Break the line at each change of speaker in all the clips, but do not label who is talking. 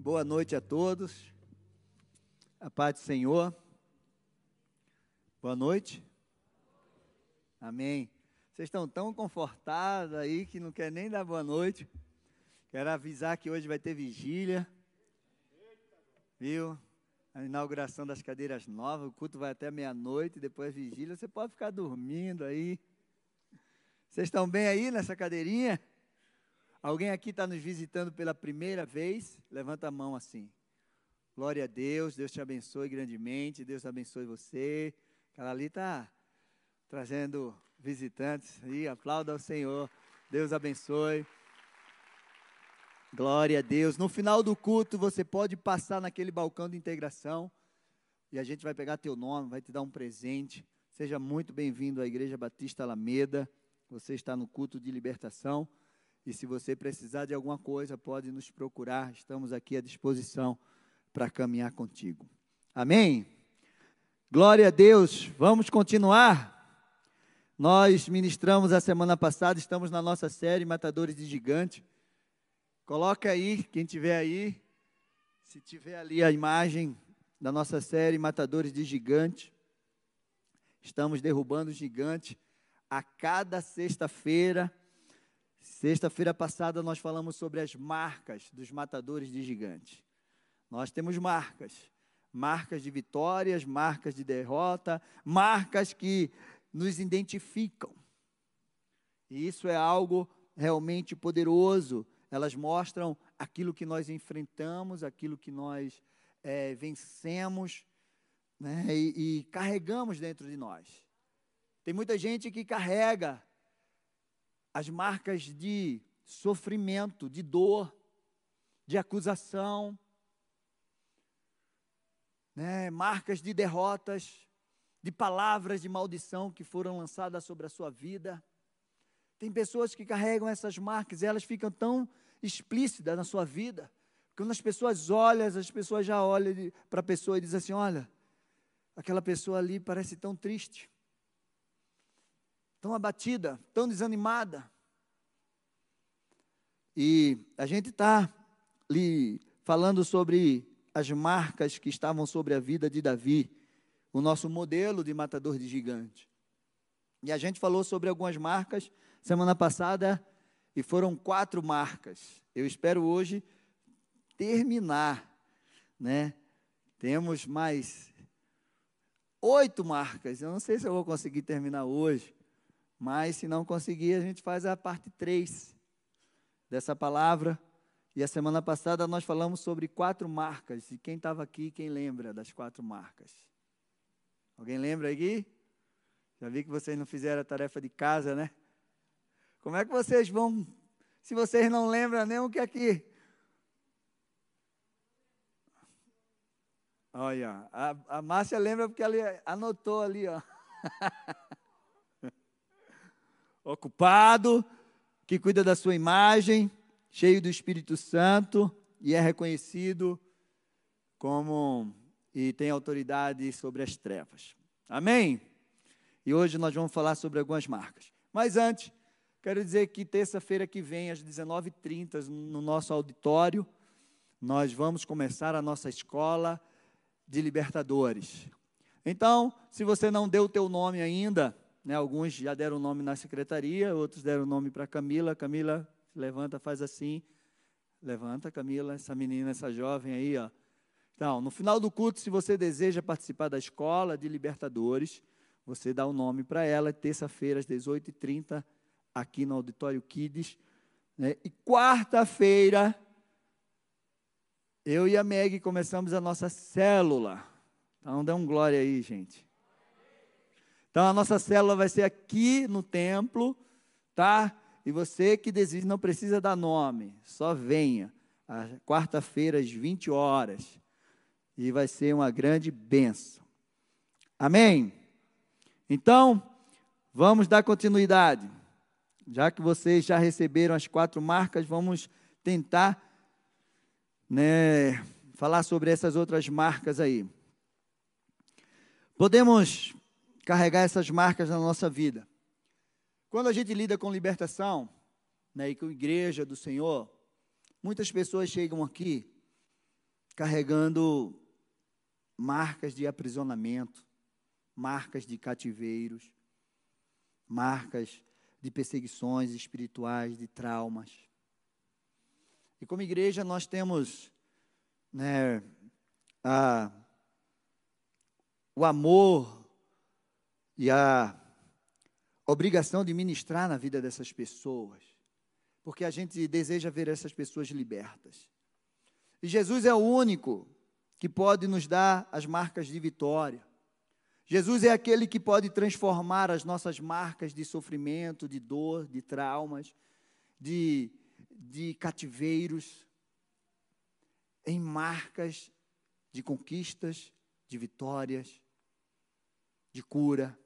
Boa noite a todos. A paz do Senhor. Boa noite. Amém. Vocês estão tão confortados aí que não quer nem dar boa noite. Quero avisar que hoje vai ter vigília. Viu? A inauguração das cadeiras novas. O culto vai até meia-noite, depois vigília. Você pode ficar dormindo aí. Vocês estão bem aí nessa cadeirinha? Alguém aqui está nos visitando pela primeira vez? Levanta a mão assim. Glória a Deus, Deus te abençoe grandemente, Deus abençoe você. Aquela ali está trazendo visitantes e aplauda ao Senhor. Deus abençoe. Glória a Deus. No final do culto, você pode passar naquele balcão de integração e a gente vai pegar teu nome, vai te dar um presente. Seja muito bem-vindo à Igreja Batista Alameda. Você está no culto de libertação. E se você precisar de alguma coisa, pode nos procurar. Estamos aqui à disposição para caminhar contigo. Amém? Glória a Deus. Vamos continuar. Nós ministramos a semana passada, estamos na nossa série Matadores de Gigante. Coloca aí, quem tiver aí, se tiver ali a imagem da nossa série Matadores de Gigante. Estamos derrubando gigantes a cada sexta-feira Sexta-feira passada nós falamos sobre as marcas dos matadores de gigantes. Nós temos marcas, marcas de vitórias, marcas de derrota, marcas que nos identificam. E isso é algo realmente poderoso. Elas mostram aquilo que nós enfrentamos, aquilo que nós é, vencemos né, e, e carregamos dentro de nós. Tem muita gente que carrega as marcas de sofrimento, de dor, de acusação, né, marcas de derrotas, de palavras de maldição que foram lançadas sobre a sua vida. Tem pessoas que carregam essas marcas e elas ficam tão explícitas na sua vida. Quando as pessoas olham, as pessoas já olham para a pessoa e dizem assim: olha, aquela pessoa ali parece tão triste tão abatida, tão desanimada. E a gente está ali falando sobre as marcas que estavam sobre a vida de Davi, o nosso modelo de matador de gigante. E a gente falou sobre algumas marcas semana passada e foram quatro marcas. Eu espero hoje terminar, né? Temos mais oito marcas. Eu não sei se eu vou conseguir terminar hoje, mas se não conseguir, a gente faz a parte 3 dessa palavra. E a semana passada nós falamos sobre quatro marcas. E quem estava aqui, quem lembra das quatro marcas? Alguém lembra aqui? Já vi que vocês não fizeram a tarefa de casa, né? Como é que vocês vão, se vocês não lembram nem o que é aqui? Olha, a, a Márcia lembra porque ela anotou ali, ó. ocupado, que cuida da sua imagem, cheio do Espírito Santo e é reconhecido como e tem autoridade sobre as trevas. Amém? E hoje nós vamos falar sobre algumas marcas. Mas antes, quero dizer que terça-feira que vem, às 19h30, no nosso auditório, nós vamos começar a nossa escola de libertadores. Então, se você não deu o teu nome ainda, né, alguns já deram o nome na secretaria, outros deram o nome para Camila. Camila, levanta, faz assim. Levanta, Camila, essa menina, essa jovem aí, ó. Então, no final do culto, se você deseja participar da escola de Libertadores, você dá o nome para ela, terça-feira, às 18h30, aqui no Auditório Kids. Né? E quarta-feira, eu e a Meg começamos a nossa célula. Então, dá um glória aí, gente. Então a nossa célula vai ser aqui no templo, tá? E você que deseja não precisa dar nome, só venha. Quarta-feira às 20 horas. E vai ser uma grande benção. Amém? Então, vamos dar continuidade. Já que vocês já receberam as quatro marcas, vamos tentar né, falar sobre essas outras marcas aí. Podemos carregar essas marcas na nossa vida. Quando a gente lida com libertação, né, e com a igreja do Senhor, muitas pessoas chegam aqui carregando marcas de aprisionamento, marcas de cativeiros, marcas de perseguições espirituais, de traumas. E como igreja nós temos né, a, o amor e a obrigação de ministrar na vida dessas pessoas, porque a gente deseja ver essas pessoas libertas. E Jesus é o único que pode nos dar as marcas de vitória. Jesus é aquele que pode transformar as nossas marcas de sofrimento, de dor, de traumas, de, de cativeiros, em marcas de conquistas, de vitórias, de cura.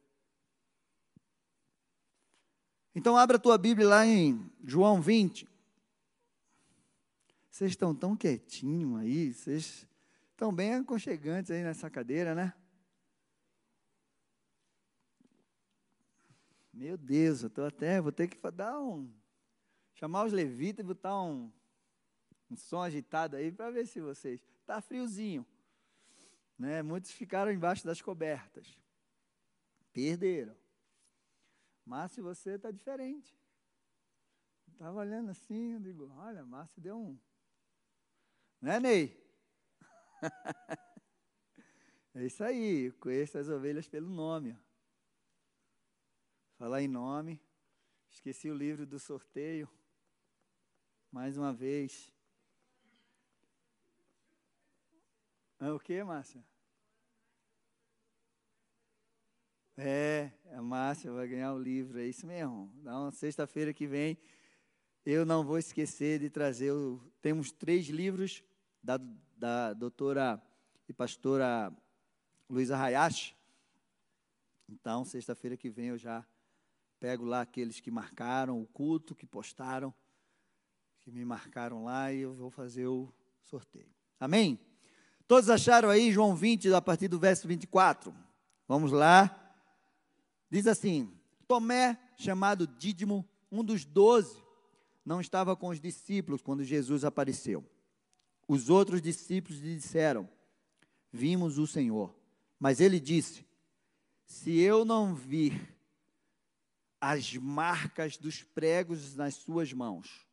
Então, abra a tua Bíblia lá em João 20. Vocês estão tão quietinhos aí, vocês estão bem aconchegantes aí nessa cadeira, né? Meu Deus, eu estou até, vou ter que dar um. Chamar os levitas e botar um, um som agitado aí para ver se vocês. Está friozinho. Né? Muitos ficaram embaixo das cobertas. Perderam. Márcio, você está diferente. Estava olhando assim, eu digo, olha, Márcio deu um. Né, Ney? é isso aí, conheço as ovelhas pelo nome. Ó. Falar em nome. Esqueci o livro do sorteio. Mais uma vez. É o que, Márcia? É, a Márcia vai ganhar o livro, é isso mesmo. Então, sexta-feira que vem, eu não vou esquecer de trazer. O, temos três livros da, da doutora e pastora Luísa Hayashi. Então, sexta-feira que vem eu já Pego lá aqueles que marcaram o culto, que postaram, que me marcaram lá e eu vou fazer o sorteio. Amém? Todos acharam aí João 20, a partir do verso 24? Vamos lá. Diz assim: Tomé, chamado Dídimo, um dos doze, não estava com os discípulos quando Jesus apareceu. Os outros discípulos lhe disseram: Vimos o Senhor. Mas ele disse: Se eu não vir as marcas dos pregos nas suas mãos,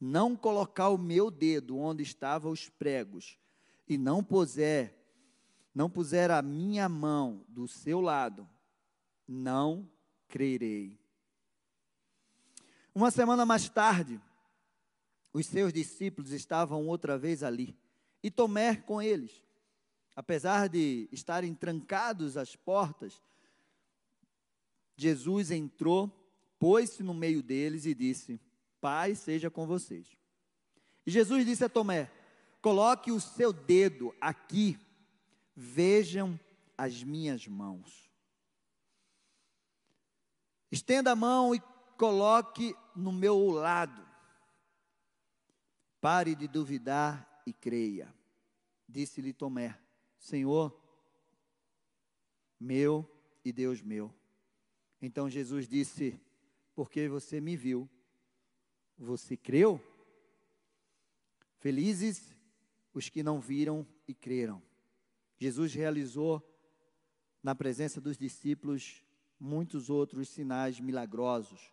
não colocar o meu dedo onde estavam os pregos e não puser não puser a minha mão do seu lado, não crerei. Uma semana mais tarde, os seus discípulos estavam outra vez ali, e Tomé com eles. Apesar de estarem trancados as portas, Jesus entrou, pôs-se no meio deles e disse: Pai seja com vocês. E Jesus disse a Tomé: Coloque o seu dedo aqui, vejam as minhas mãos. Estenda a mão e coloque no meu lado. Pare de duvidar e creia. Disse-lhe Tomé: Senhor, meu e Deus meu. Então Jesus disse: Porque você me viu, você creu? Felizes os que não viram e creram. Jesus realizou na presença dos discípulos muitos outros sinais milagrosos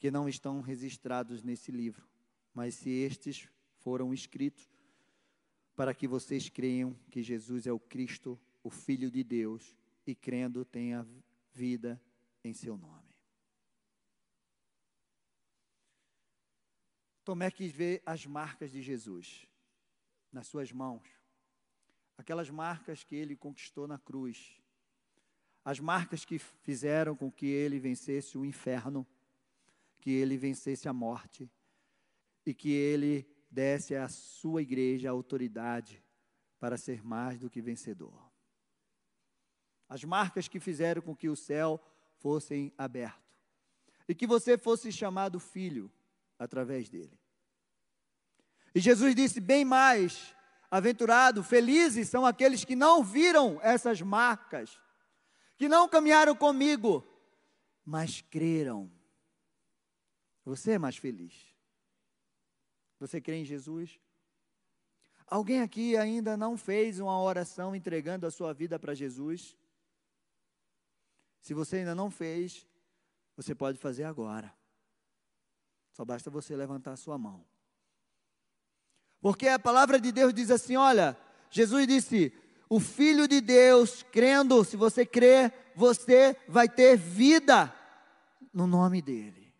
que não estão registrados nesse livro, mas se estes foram escritos para que vocês creiam que Jesus é o Cristo, o Filho de Deus, e crendo tenha vida em seu nome. Tomé quis ver as marcas de Jesus nas suas mãos, aquelas marcas que ele conquistou na cruz, as marcas que fizeram com que ele vencesse o inferno, que ele vencesse a morte e que ele desse à sua igreja a autoridade para ser mais do que vencedor as marcas que fizeram com que o céu fossem aberto e que você fosse chamado filho através dele. E Jesus disse bem mais: aventurado, felizes são aqueles que não viram essas marcas, que não caminharam comigo, mas creram. Você é mais feliz. Você crê em Jesus? Alguém aqui ainda não fez uma oração entregando a sua vida para Jesus? Se você ainda não fez, você pode fazer agora. Só basta você levantar a sua mão. Porque a palavra de Deus diz assim: olha, Jesus disse: o Filho de Deus, crendo, se você crer, você vai ter vida no nome dEle.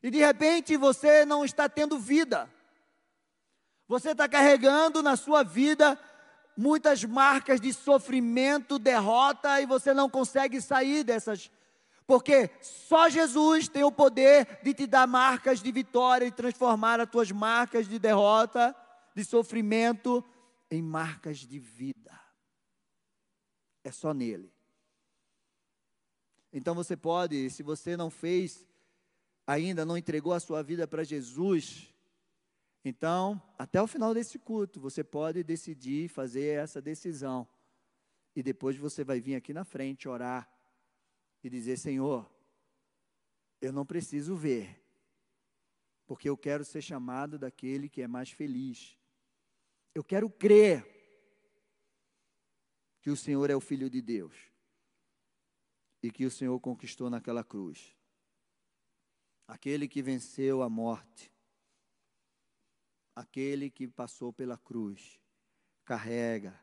E de repente você não está tendo vida. Você está carregando na sua vida muitas marcas de sofrimento, derrota, e você não consegue sair dessas. Porque só Jesus tem o poder de te dar marcas de vitória e transformar as tuas marcas de derrota, de sofrimento, em marcas de vida. É só nele. Então você pode, se você não fez ainda, não entregou a sua vida para Jesus, então, até o final desse culto, você pode decidir fazer essa decisão. E depois você vai vir aqui na frente orar e dizer: Senhor, eu não preciso ver, porque eu quero ser chamado daquele que é mais feliz. Eu quero crer que o Senhor é o Filho de Deus e que o Senhor conquistou naquela cruz. Aquele que venceu a morte aquele que passou pela cruz carrega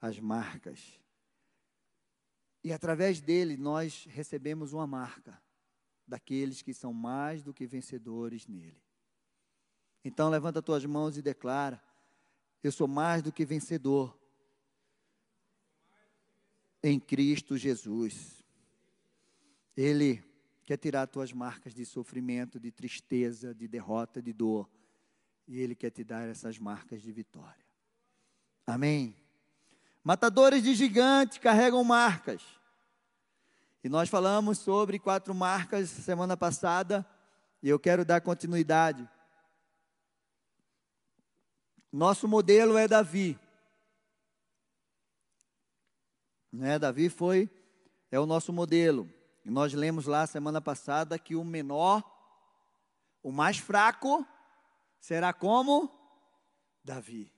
as marcas. E através dele nós recebemos uma marca daqueles que são mais do que vencedores nele. Então levanta tuas mãos e declara: Eu sou mais do que vencedor em Cristo Jesus. Ele quer tirar tuas marcas de sofrimento, de tristeza, de derrota, de dor e Ele quer te dar essas marcas de vitória. Amém? Matadores de gigantes carregam marcas. E nós falamos sobre quatro marcas semana passada, e eu quero dar continuidade. Nosso modelo é Davi. Né? Davi foi, é o nosso modelo. Nós lemos lá semana passada que o menor, o mais fraco, será como Davi.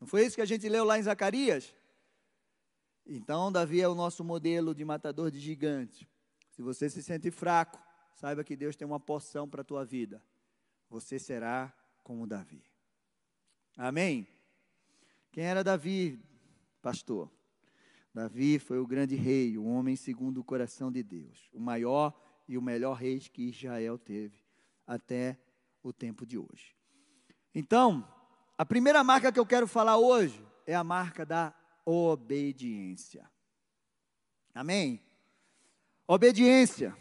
Não foi isso que a gente leu lá em Zacarias? Então, Davi é o nosso modelo de matador de gigantes. Se você se sente fraco, saiba que Deus tem uma porção para a tua vida. Você será como Davi. Amém? Quem era Davi, pastor? Davi foi o grande rei, o homem segundo o coração de Deus, o maior e o melhor rei que Israel teve até o tempo de hoje. Então, a primeira marca que eu quero falar hoje é a marca da obediência. Amém? Obediência.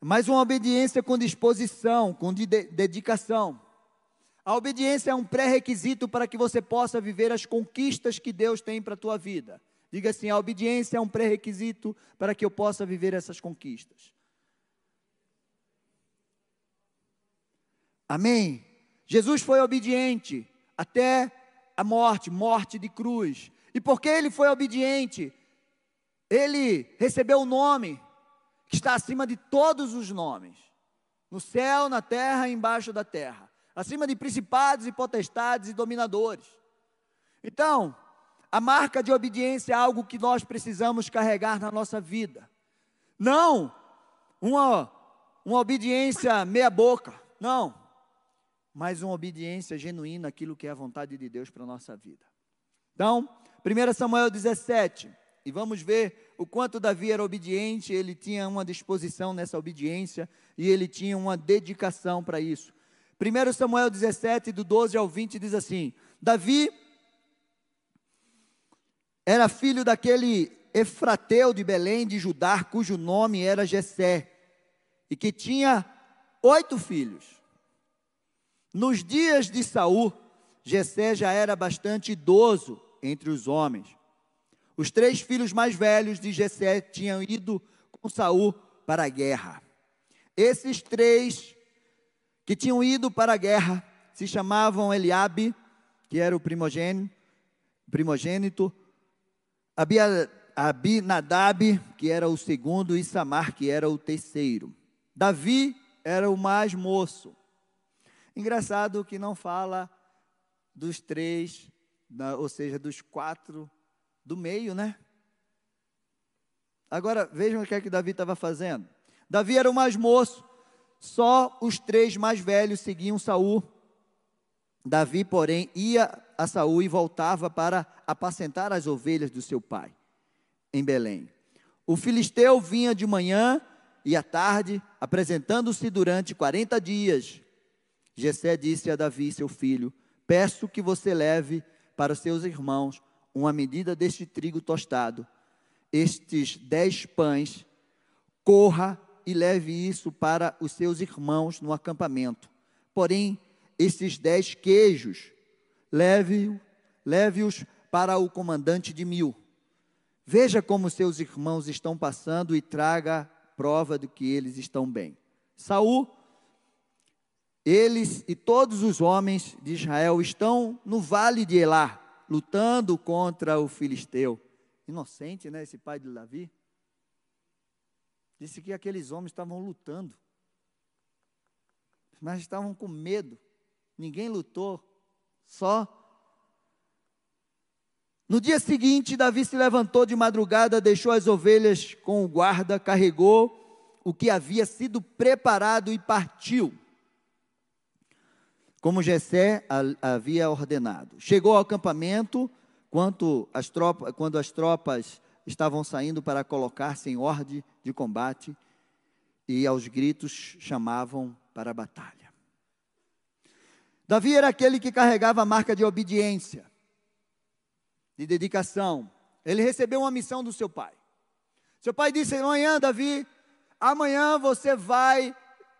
Mas uma obediência com disposição, com de dedicação. A obediência é um pré-requisito para que você possa viver as conquistas que Deus tem para a tua vida. Diga assim: a obediência é um pré-requisito para que eu possa viver essas conquistas. Amém? Jesus foi obediente até a morte morte de cruz. E porque ele foi obediente, ele recebeu o um nome que está acima de todos os nomes no céu, na terra e embaixo da terra acima de principados e potestades e dominadores. Então, a marca de obediência é algo que nós precisamos carregar na nossa vida. Não uma, uma obediência meia-boca. Não mas uma obediência genuína àquilo que é a vontade de Deus para a nossa vida. Então, 1 Samuel 17, e vamos ver o quanto Davi era obediente, ele tinha uma disposição nessa obediência e ele tinha uma dedicação para isso. 1 Samuel 17, do 12 ao 20, diz assim: Davi era filho daquele Efrateu de Belém de Judá, cujo nome era Jessé, e que tinha oito filhos. Nos dias de Saul, Jessé já era bastante idoso entre os homens. Os três filhos mais velhos de Jessé tinham ido com Saul para a guerra. Esses três que tinham ido para a guerra se chamavam Eliabe, que era o primogênito, primogênito Abinadab, que era o segundo, e Samar, que era o terceiro. Davi era o mais moço. Engraçado que não fala dos três, ou seja, dos quatro do meio, né? Agora vejam o que é que Davi estava fazendo. Davi era o mais moço, só os três mais velhos seguiam Saul. Davi, porém, ia a Saul e voltava para apacentar as ovelhas do seu pai em Belém. O filisteu vinha de manhã e à tarde, apresentando-se durante 40 dias. Jessé disse a Davi, seu filho: Peço que você leve para seus irmãos uma medida deste trigo tostado, estes dez pães, corra e leve isso para os seus irmãos no acampamento. Porém, esses dez queijos, leve-os leve para o comandante de mil. Veja como seus irmãos estão passando e traga prova de que eles estão bem. Saul, eles e todos os homens de Israel estão no vale de Elá, lutando contra o filisteu. Inocente, né, esse pai de Davi? Disse que aqueles homens estavam lutando, mas estavam com medo. Ninguém lutou, só no dia seguinte, Davi se levantou de madrugada, deixou as ovelhas com o guarda, carregou o que havia sido preparado e partiu, como Jessé havia ordenado. Chegou ao acampamento quando as tropas, quando as tropas estavam saindo para colocar-se em ordem de combate e aos gritos chamavam para a batalha. Davi era aquele que carregava a marca de obediência de dedicação. Ele recebeu uma missão do seu pai. Seu pai disse: Amanhã, Davi, amanhã você vai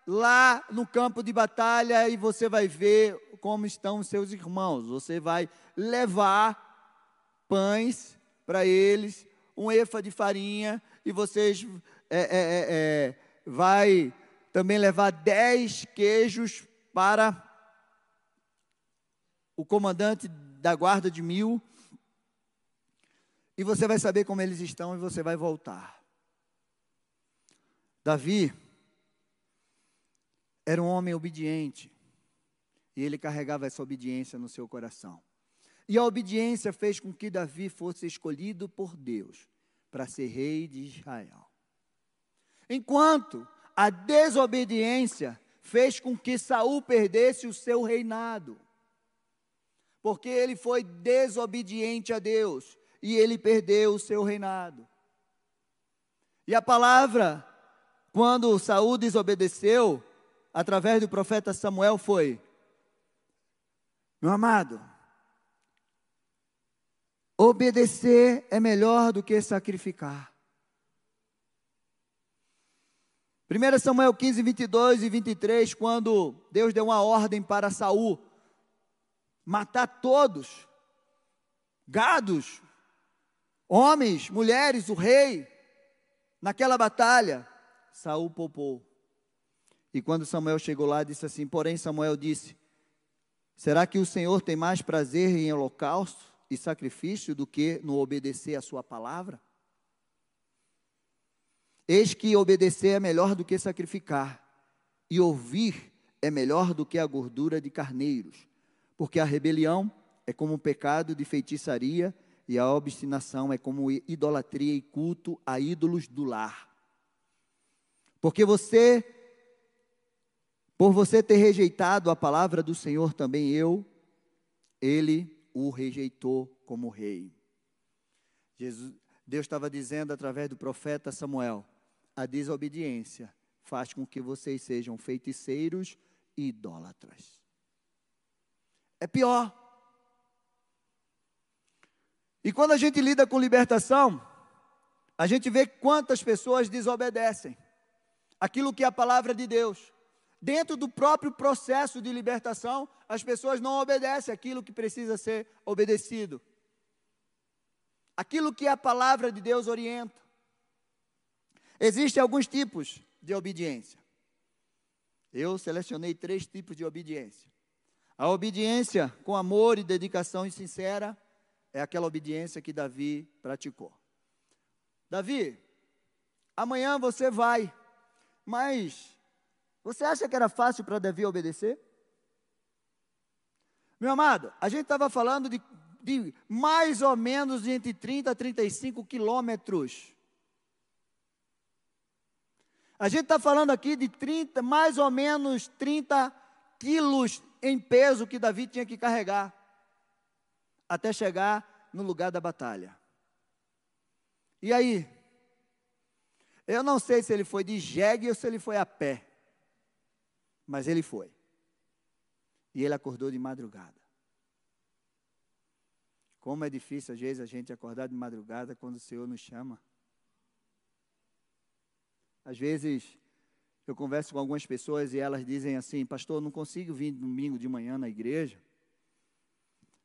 lá no campo de batalha e você vai ver como estão os seus irmãos. Você vai levar pães para eles, um efa de farinha, e vocês é, é, é, é vai também levar dez queijos para o comandante da guarda de mil e você vai saber como eles estão e você vai voltar. Davi era um homem obediente. E ele carregava essa obediência no seu coração. E a obediência fez com que Davi fosse escolhido por Deus para ser rei de Israel. Enquanto a desobediência fez com que Saul perdesse o seu reinado. Porque ele foi desobediente a Deus e ele perdeu o seu reinado. E a palavra, quando Saul desobedeceu, através do profeta Samuel, foi: Meu amado, obedecer é melhor do que sacrificar. 1 Samuel 15, 22 e 23, quando Deus deu uma ordem para Saul matar todos, gados, homens, mulheres, o rei, naquela batalha, Saul poupou. E quando Samuel chegou lá, disse assim: Porém, Samuel disse: Será que o Senhor tem mais prazer em holocausto e sacrifício do que no obedecer a sua palavra? Eis que obedecer é melhor do que sacrificar, e ouvir é melhor do que a gordura de carneiros, porque a rebelião é como o pecado de feitiçaria e a obstinação é como idolatria e culto a ídolos do lar. Porque você, por você ter rejeitado a palavra do Senhor, também eu, ele o rejeitou como rei. Jesus, Deus estava dizendo através do profeta Samuel: a desobediência faz com que vocês sejam feiticeiros e idólatras. É pior. E quando a gente lida com libertação, a gente vê quantas pessoas desobedecem aquilo que é a palavra de Deus. Dentro do próprio processo de libertação, as pessoas não obedecem aquilo que precisa ser obedecido. Aquilo que a palavra de Deus orienta. Existem alguns tipos de obediência. Eu selecionei três tipos de obediência. A obediência com amor e dedicação e sincera é aquela obediência que Davi praticou. Davi, amanhã você vai, mas você acha que era fácil para Davi obedecer? Meu amado, a gente estava falando de, de mais ou menos entre 30 a 35 quilômetros. A gente está falando aqui de 30, mais ou menos 30 quilos em peso que Davi tinha que carregar até chegar no lugar da batalha. E aí? Eu não sei se ele foi de jegue ou se ele foi a pé, mas ele foi. E ele acordou de madrugada. Como é difícil às vezes a gente acordar de madrugada quando o Senhor nos chama. Às vezes eu converso com algumas pessoas e elas dizem assim: Pastor, não consigo vir domingo de manhã na igreja,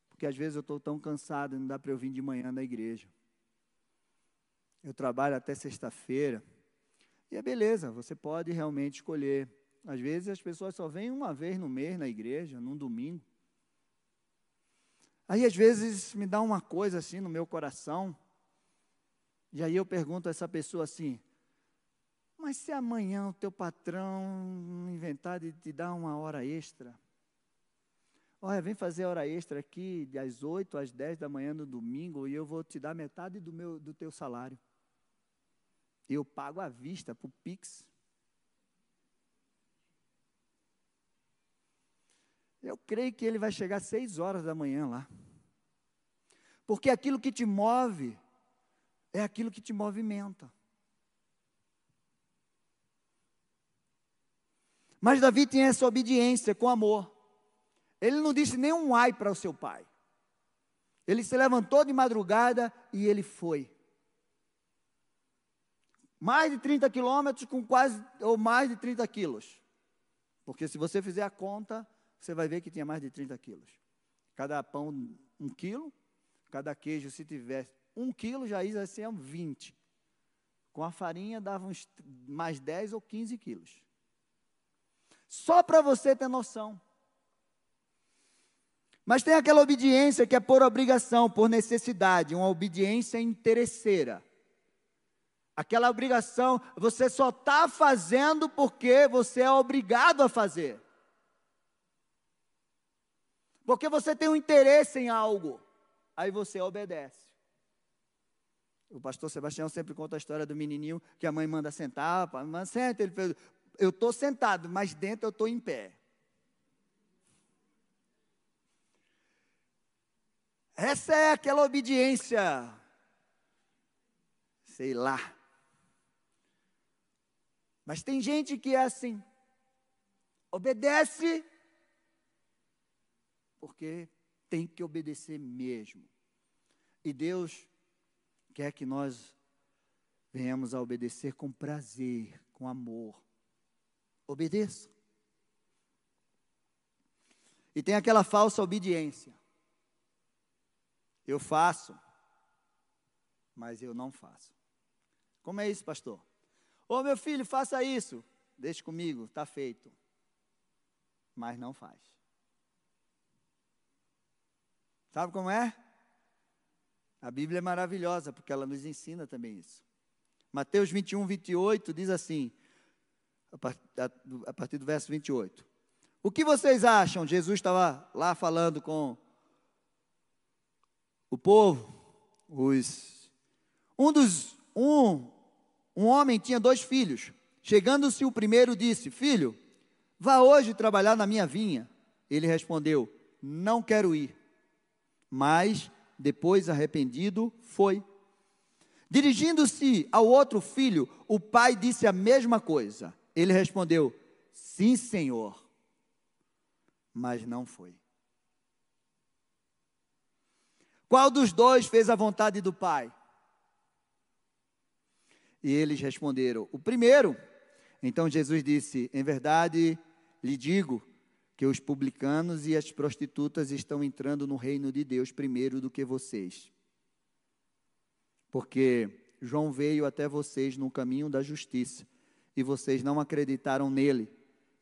porque às vezes eu estou tão cansado e não dá para eu vir de manhã na igreja. Eu trabalho até sexta-feira. E é beleza, você pode realmente escolher. Às vezes as pessoas só vêm uma vez no mês na igreja, num domingo. Aí às vezes me dá uma coisa assim no meu coração. E aí eu pergunto a essa pessoa assim: mas se amanhã o teu patrão inventar de te dar uma hora extra, olha, vem fazer hora extra aqui das 8 às 10 da manhã no domingo e eu vou te dar metade do, meu, do teu salário. Eu pago à vista para o Pix. Eu creio que ele vai chegar às 6 horas da manhã lá. Porque aquilo que te move é aquilo que te movimenta. Mas Davi tinha essa obediência com amor. Ele não disse nem um ai para o seu pai. Ele se levantou de madrugada e ele foi. Mais de 30 quilômetros com quase, ou mais de 30 quilos. Porque se você fizer a conta, você vai ver que tinha mais de 30 quilos. Cada pão, um quilo. Cada queijo, se tiver um quilo, já ia ser 20. Com a farinha, dava uns mais 10 ou 15 quilos. Só para você ter noção. Mas tem aquela obediência que é por obrigação, por necessidade, uma obediência interesseira. Aquela obrigação, você só está fazendo porque você é obrigado a fazer. Porque você tem um interesse em algo, aí você obedece. O pastor Sebastião sempre conta a história do menininho que a mãe manda sentar, manda senta, ele fez, eu estou sentado, mas dentro eu estou em pé. Essa é aquela obediência, sei lá. Mas tem gente que é assim, obedece, porque tem que obedecer mesmo. E Deus quer que nós venhamos a obedecer com prazer, com amor obedeça. E tem aquela falsa obediência. Eu faço, mas eu não faço. Como é isso, pastor? Ô meu filho, faça isso. Deixe comigo, está feito. Mas não faz. Sabe como é? A Bíblia é maravilhosa, porque ela nos ensina também isso. Mateus 21, 28 diz assim: a partir do verso 28. O que vocês acham? Jesus estava lá falando com o povo. Os, um dos um, um homem tinha dois filhos. Chegando-se o primeiro disse: Filho, vá hoje trabalhar na minha vinha. Ele respondeu: Não quero ir. Mas depois arrependido foi. Dirigindo-se ao outro filho, o pai disse a mesma coisa. Ele respondeu: Sim, Senhor. Mas não foi. Qual dos dois fez a vontade do Pai? E eles responderam: O primeiro. Então Jesus disse: Em verdade lhe digo que os publicanos e as prostitutas estão entrando no reino de Deus primeiro do que vocês. Porque João veio até vocês no caminho da justiça e vocês não acreditaram nele.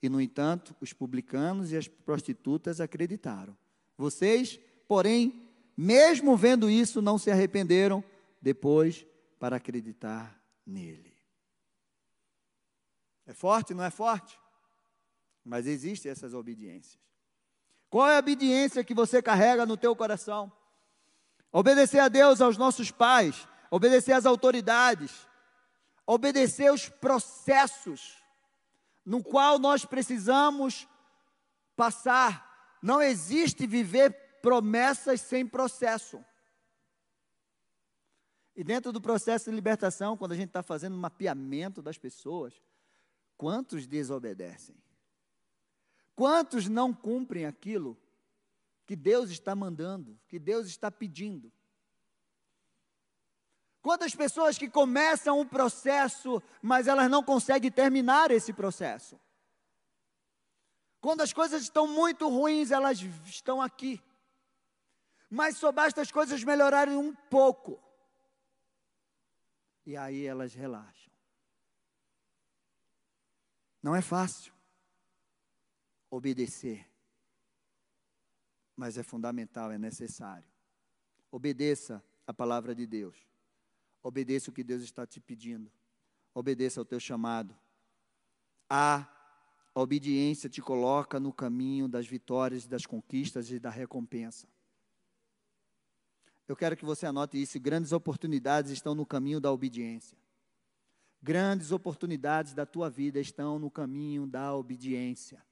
E, no entanto, os publicanos e as prostitutas acreditaram. Vocês, porém, mesmo vendo isso, não se arrependeram depois para acreditar nele. É forte, não é forte? Mas existem essas obediências. Qual é a obediência que você carrega no teu coração? Obedecer a Deus, aos nossos pais, obedecer às autoridades, obedecer os processos no qual nós precisamos passar. Não existe viver promessas sem processo. E dentro do processo de libertação, quando a gente está fazendo mapeamento das pessoas, quantos desobedecem? Quantos não cumprem aquilo que Deus está mandando, que Deus está pedindo? Quantas pessoas que começam um processo, mas elas não conseguem terminar esse processo? Quando as coisas estão muito ruins, elas estão aqui. Mas só basta as coisas melhorarem um pouco. E aí elas relaxam. Não é fácil obedecer, mas é fundamental, é necessário. Obedeça a palavra de Deus. Obedeça o que Deus está te pedindo. Obedeça ao teu chamado. A obediência te coloca no caminho das vitórias, das conquistas e da recompensa. Eu quero que você anote isso. Grandes oportunidades estão no caminho da obediência. Grandes oportunidades da tua vida estão no caminho da obediência.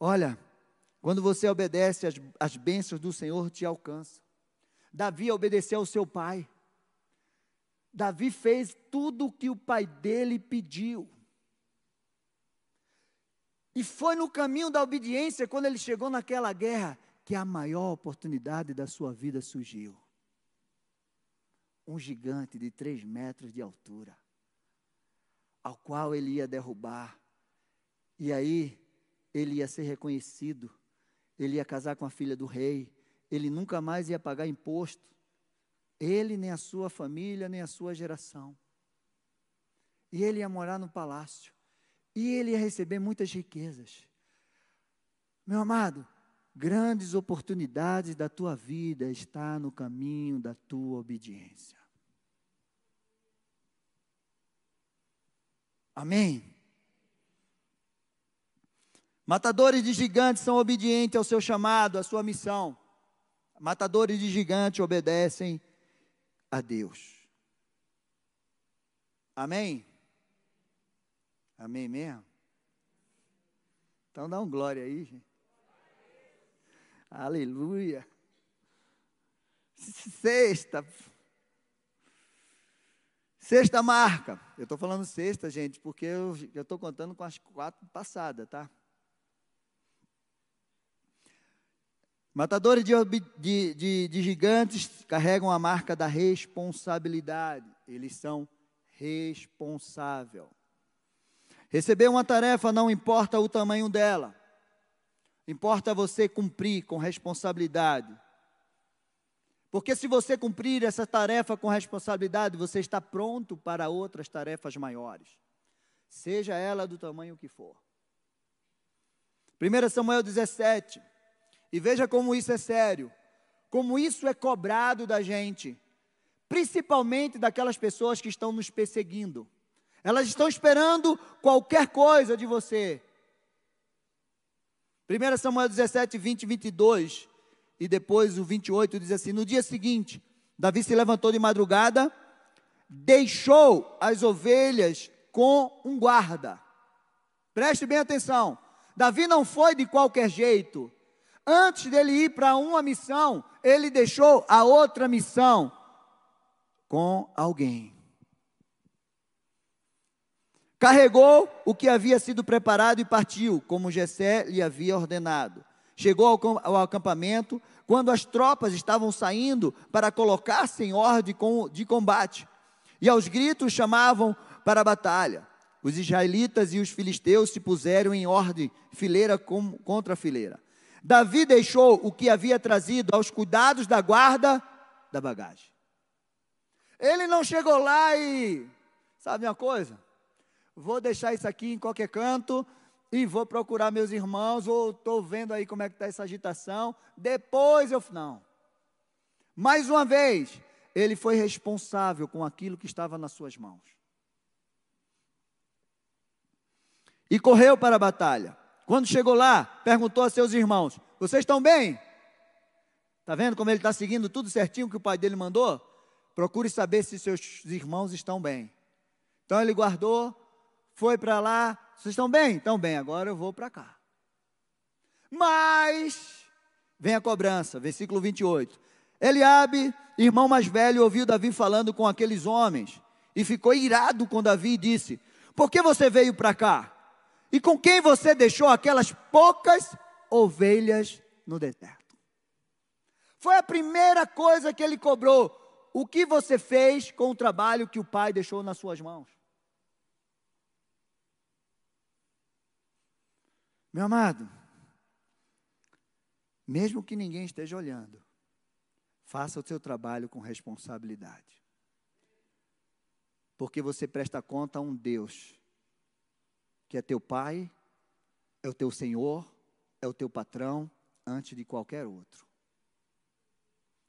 Olha, quando você obedece, as, as bênçãos do Senhor te alcançam. Davi obedeceu ao seu pai. Davi fez tudo o que o pai dele pediu. E foi no caminho da obediência, quando ele chegou naquela guerra, que a maior oportunidade da sua vida surgiu. Um gigante de três metros de altura, ao qual ele ia derrubar. E aí ele ia ser reconhecido, ele ia casar com a filha do rei, ele nunca mais ia pagar imposto. Ele, nem a sua família, nem a sua geração. E ele ia morar no palácio. E ele ia receber muitas riquezas. Meu amado, grandes oportunidades da tua vida está no caminho da tua obediência. Amém. Matadores de gigantes são obedientes ao seu chamado, à sua missão matadores de gigantes obedecem a Deus. Amém? Amém mesmo? Então dá um glória aí, gente. Aleluia. Sexta. Sexta marca. Eu estou falando sexta, gente, porque eu estou contando com as quatro passadas, tá? Matadores de, de, de, de, gigantes carregam a marca da responsabilidade. Eles são responsáveis. Receber uma tarefa não importa o tamanho dela. Importa você cumprir com responsabilidade. Porque se você cumprir essa tarefa com responsabilidade, você está pronto para outras tarefas maiores. Seja ela do tamanho que for. 1 Samuel 17. E veja como isso é sério, como isso é cobrado da gente, principalmente daquelas pessoas que estão nos perseguindo. Elas estão esperando qualquer coisa de você. 1 Samuel 17, 20 e 22, e depois o 28 diz assim: No dia seguinte, Davi se levantou de madrugada, deixou as ovelhas com um guarda. Preste bem atenção. Davi não foi de qualquer jeito. Antes dele ir para uma missão, ele deixou a outra missão com alguém. Carregou o que havia sido preparado e partiu, como Jessé lhe havia ordenado. Chegou ao, acampamento quando as tropas estavam saindo para colocar-se em ordem de combate. E aos gritos chamavam para a batalha. Os israelitas e os filisteus se puseram em ordem, fileira contra fileira. Davi deixou o que havia trazido aos cuidados da guarda da bagagem. Ele não chegou lá e, sabe uma coisa? Vou deixar isso aqui em qualquer canto e vou procurar meus irmãos, ou estou vendo aí como é que está essa agitação, depois eu. Não. Mais uma vez, ele foi responsável com aquilo que estava nas suas mãos. E correu para a batalha quando chegou lá, perguntou a seus irmãos: Vocês estão bem? Está vendo como ele está seguindo tudo certinho que o pai dele mandou? Procure saber se seus irmãos estão bem. Então ele guardou, foi para lá. Vocês estão bem? Estão bem, agora eu vou para cá. Mas, vem a cobrança, versículo 28. Eliabe, irmão mais velho, ouviu Davi falando com aqueles homens e ficou irado com Davi e disse: Por que você veio para cá? E com quem você deixou aquelas poucas ovelhas no deserto? Foi a primeira coisa que ele cobrou. O que você fez com o trabalho que o pai deixou nas suas mãos? Meu amado, mesmo que ninguém esteja olhando, faça o seu trabalho com responsabilidade. Porque você presta conta a um Deus que é teu pai, é o teu senhor, é o teu patrão, antes de qualquer outro.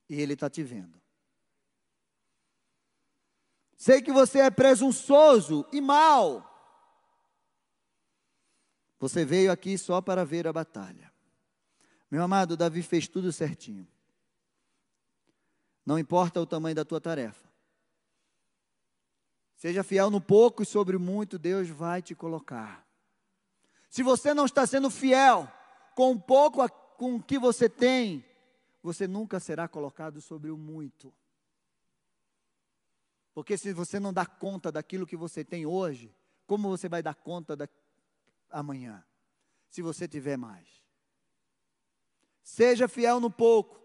E ele está te vendo. Sei que você é presunçoso e mau. Você veio aqui só para ver a batalha. Meu amado, Davi fez tudo certinho. Não importa o tamanho da tua tarefa. Seja fiel no pouco e sobre muito, Deus vai te colocar. Se você não está sendo fiel com o pouco com o que você tem, você nunca será colocado sobre o muito. Porque se você não dá conta daquilo que você tem hoje, como você vai dar conta da amanhã? Se você tiver mais. Seja fiel no pouco,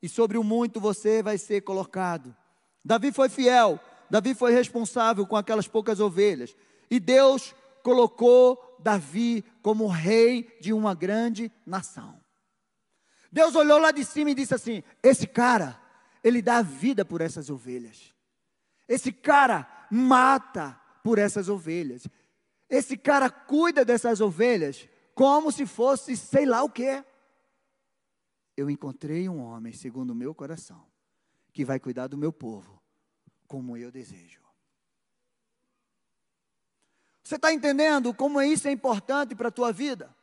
e sobre o muito você vai ser colocado. Davi foi fiel, Davi foi responsável com aquelas poucas ovelhas. E Deus colocou Davi como rei de uma grande nação. Deus olhou lá de cima e disse assim: Esse cara, ele dá vida por essas ovelhas. Esse cara mata por essas ovelhas. Esse cara cuida dessas ovelhas como se fosse sei lá o quê. Eu encontrei um homem, segundo o meu coração, que vai cuidar do meu povo como eu desejo. Você está entendendo como isso é importante para a tua vida?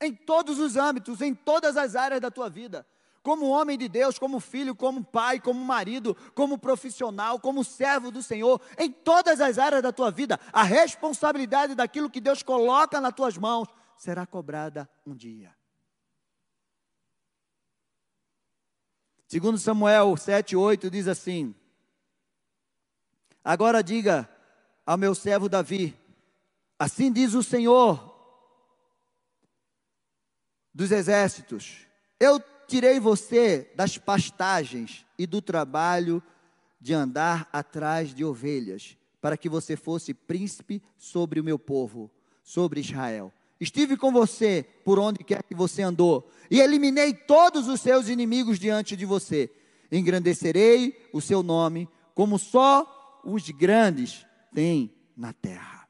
Em todos os âmbitos, em todas as áreas da tua vida. Como homem de Deus, como filho, como pai, como marido, como profissional, como servo do Senhor, em todas as áreas da tua vida, a responsabilidade daquilo que Deus coloca nas tuas mãos será cobrada um dia. Segundo Samuel 7, 8 diz assim: Agora diga ao meu servo Davi: Assim diz o Senhor dos exércitos: Eu tirei você das pastagens e do trabalho de andar atrás de ovelhas, para que você fosse príncipe sobre o meu povo, sobre Israel. Estive com você por onde quer que você andou, e eliminei todos os seus inimigos diante de você. Engrandecerei o seu nome, como só os grandes têm na terra.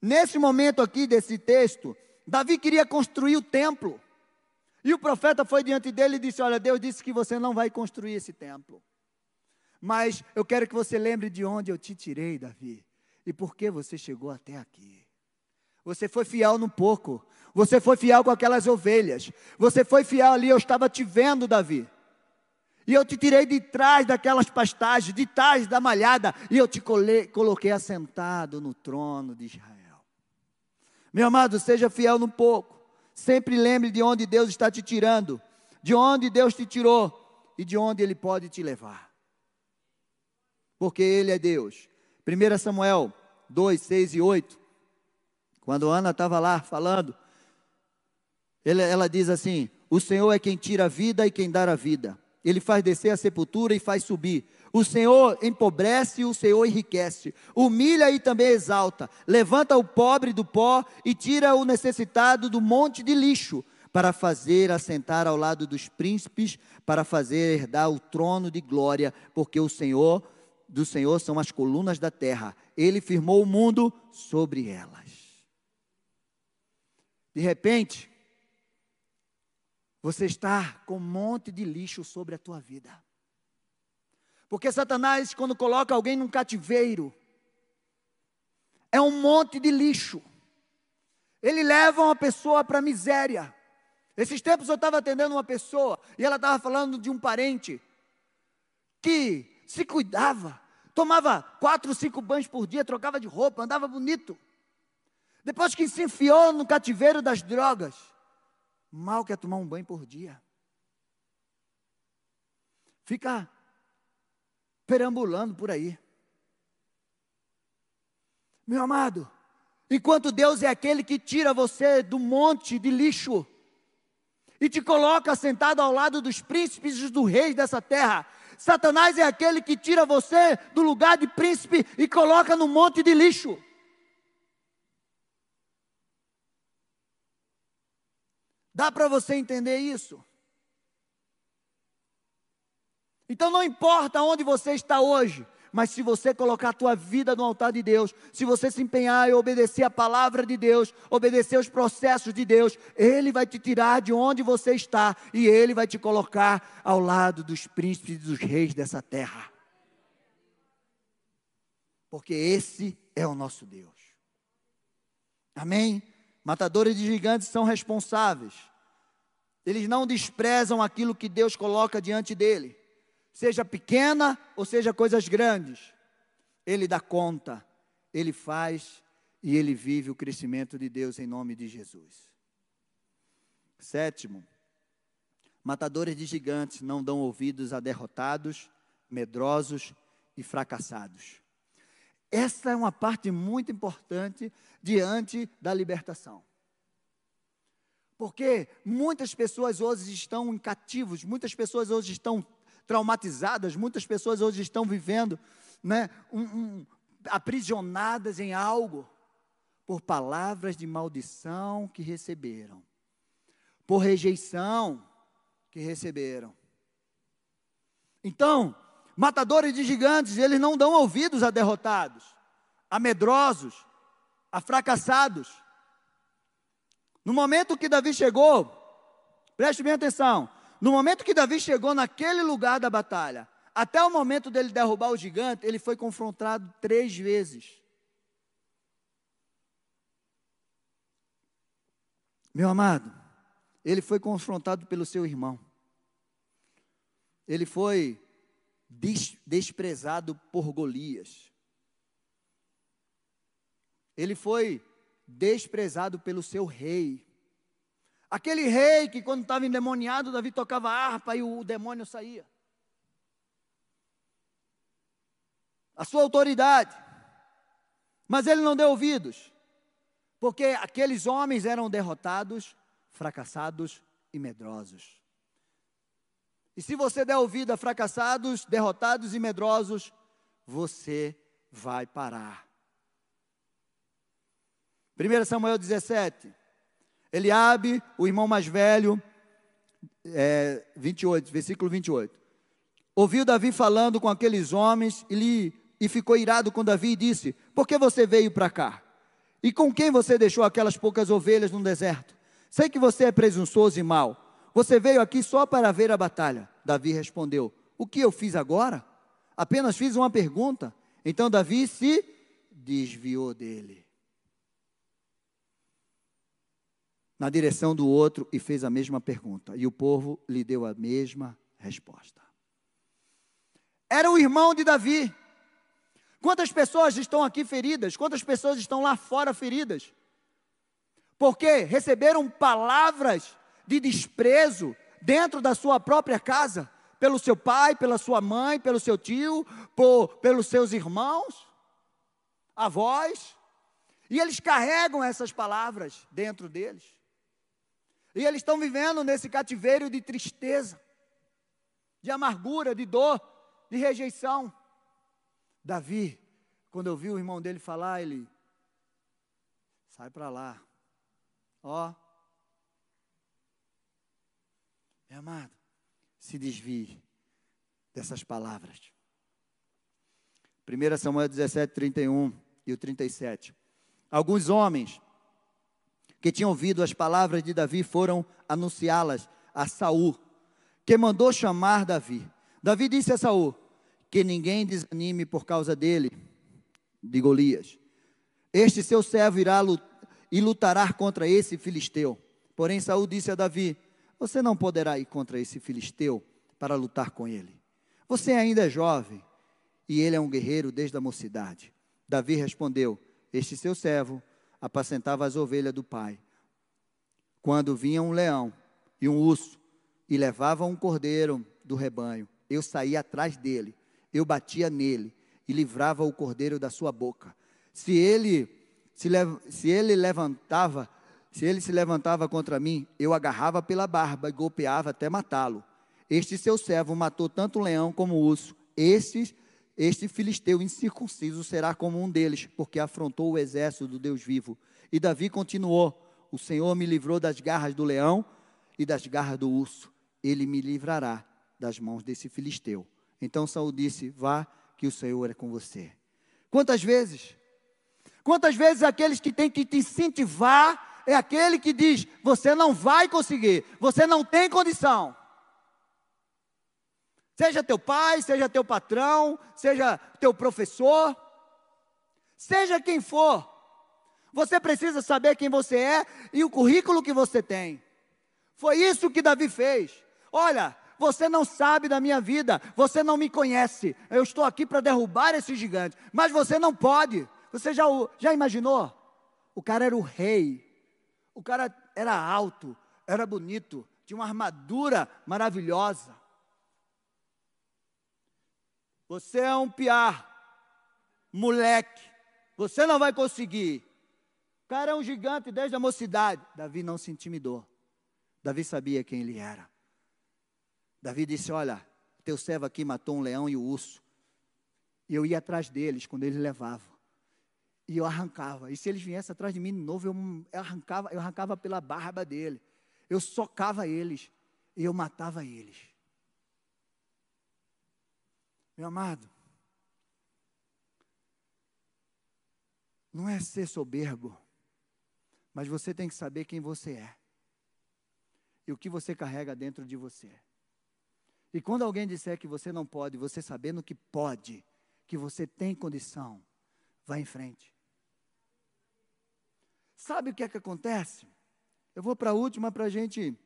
Nesse momento aqui desse texto, Davi queria construir o templo. E o profeta foi diante dele e disse: Olha, Deus disse que você não vai construir esse templo. Mas eu quero que você lembre de onde eu te tirei, Davi, e por que você chegou até aqui. Você foi fiel no pouco, você foi fiel com aquelas ovelhas, você foi fiel ali, eu estava te vendo, Davi. E eu te tirei de trás daquelas pastagens, de trás da malhada, e eu te coloquei assentado no trono de Israel. Meu amado, seja fiel no pouco. Sempre lembre de onde Deus está te tirando, de onde Deus te tirou e de onde Ele pode te levar. Porque Ele é Deus. 1 Samuel 2, 6 e 8. Quando Ana estava lá falando, ela diz assim: O Senhor é quem tira a vida e quem dá a vida. Ele faz descer a sepultura e faz subir. O Senhor empobrece e o Senhor enriquece. Humilha e também exalta. Levanta o pobre do pó e tira o necessitado do monte de lixo, para fazer assentar ao lado dos príncipes, para fazer herdar o trono de glória, porque o Senhor do Senhor são as colunas da terra. Ele firmou o mundo sobre elas. De repente, você está com um monte de lixo sobre a tua vida. Porque Satanás, quando coloca alguém num cativeiro, é um monte de lixo. Ele leva uma pessoa para a miséria. Esses tempos eu estava atendendo uma pessoa e ela estava falando de um parente que se cuidava, tomava quatro, cinco banhos por dia, trocava de roupa, andava bonito. Depois que se enfiou no cativeiro das drogas, mal quer tomar um banho por dia. Fica perambulando por aí. Meu amado, enquanto Deus é aquele que tira você do monte de lixo e te coloca sentado ao lado dos príncipes e dos reis dessa terra, Satanás é aquele que tira você do lugar de príncipe e coloca no monte de lixo. Dá para você entender isso? Então não importa onde você está hoje, mas se você colocar a tua vida no altar de Deus, se você se empenhar e obedecer a palavra de Deus, obedecer os processos de Deus, Ele vai te tirar de onde você está e Ele vai te colocar ao lado dos príncipes e dos reis dessa terra. Porque esse é o nosso Deus. Amém? Matadores de gigantes são responsáveis. Eles não desprezam aquilo que Deus coloca diante dele seja pequena ou seja coisas grandes, Ele dá conta, Ele faz e Ele vive o crescimento de Deus em nome de Jesus. Sétimo, matadores de gigantes não dão ouvidos a derrotados, medrosos e fracassados. Essa é uma parte muito importante diante da libertação. Porque muitas pessoas hoje estão em cativos, muitas pessoas hoje estão traumatizadas, muitas pessoas hoje estão vivendo né, um, um, aprisionadas em algo por palavras de maldição que receberam, por rejeição que receberam. Então, matadores de gigantes, eles não dão ouvidos a derrotados, a medrosos, a fracassados. No momento que Davi chegou, preste bem atenção, no momento que Davi chegou naquele lugar da batalha, até o momento dele derrubar o gigante, ele foi confrontado três vezes. Meu amado, ele foi confrontado pelo seu irmão. Ele foi desprezado por Golias. Ele foi desprezado pelo seu rei. Aquele rei que, quando estava endemoniado, Davi tocava harpa e o demônio saía. A sua autoridade. Mas ele não deu ouvidos, porque aqueles homens eram derrotados, fracassados e medrosos. E se você der ouvido a fracassados, derrotados e medrosos, você vai parar. 1 Samuel 17. Eliabe, o irmão mais velho, é, 28, versículo 28. Ouviu Davi falando com aqueles homens e, lhe, e ficou irado com Davi e disse: Por que você veio para cá? E com quem você deixou aquelas poucas ovelhas no deserto? Sei que você é presunçoso e mau. Você veio aqui só para ver a batalha. Davi respondeu: O que eu fiz agora? Apenas fiz uma pergunta. Então Davi se desviou dele. na direção do outro e fez a mesma pergunta. E o povo lhe deu a mesma resposta. Era o irmão de Davi. Quantas pessoas estão aqui feridas? Quantas pessoas estão lá fora feridas? Porque receberam palavras de desprezo dentro da sua própria casa, pelo seu pai, pela sua mãe, pelo seu tio, por, pelos seus irmãos, avós, e eles carregam essas palavras dentro deles. E eles estão vivendo nesse cativeiro de tristeza, de amargura, de dor, de rejeição. Davi, quando eu vi o irmão dele falar, ele sai para lá. Ó. Meu amado, se desvie dessas palavras. 1 Samuel 17, 31 e o 37. Alguns homens que tinham ouvido as palavras de Davi foram anunciá-las a Saul, que mandou chamar Davi. Davi disse a Saul: Que ninguém desanime por causa dele, de Golias. Este seu servo irá, e lutará contra esse filisteu. Porém, Saul disse a Davi: Você não poderá ir contra esse filisteu para lutar com ele. Você ainda é jovem e ele é um guerreiro desde a mocidade. Davi respondeu: Este seu servo apacentava as ovelhas do pai. Quando vinha um leão e um urso e levava um cordeiro do rebanho, eu saía atrás dele, eu batia nele e livrava o cordeiro da sua boca. Se ele se, se ele levantava, se ele se levantava contra mim, eu agarrava pela barba e golpeava até matá-lo. Este seu servo matou tanto o leão como o urso. Este, este filisteu incircunciso será como um deles, porque afrontou o exército do Deus vivo. E Davi continuou: O Senhor me livrou das garras do leão e das garras do urso. Ele me livrará das mãos desse filisteu. Então Saul disse: Vá, que o Senhor é com você. Quantas vezes Quantas vezes aqueles que têm que te incentivar é aquele que diz: você não vai conseguir, você não tem condição. Seja teu pai, seja teu patrão, seja teu professor, seja quem for, você precisa saber quem você é e o currículo que você tem. Foi isso que Davi fez. Olha, você não sabe da minha vida, você não me conhece. Eu estou aqui para derrubar esse gigante, mas você não pode. Você já, já imaginou? O cara era o rei. O cara era alto, era bonito, tinha uma armadura maravilhosa. Você é um piar, moleque. Você não vai conseguir. O cara é um gigante desde a mocidade. Davi não se intimidou. Davi sabia quem ele era. Davi disse: Olha, teu servo aqui matou um leão e um urso. E eu ia atrás deles quando eles levavam. E eu arrancava. E se eles viessem atrás de mim de novo, eu arrancava, eu arrancava pela barba dele. Eu socava eles. E eu matava eles. Meu amado, não é ser soberbo, mas você tem que saber quem você é e o que você carrega dentro de você. E quando alguém disser que você não pode, você sabendo que pode, que você tem condição, vá em frente. Sabe o que é que acontece? Eu vou para a última para a gente.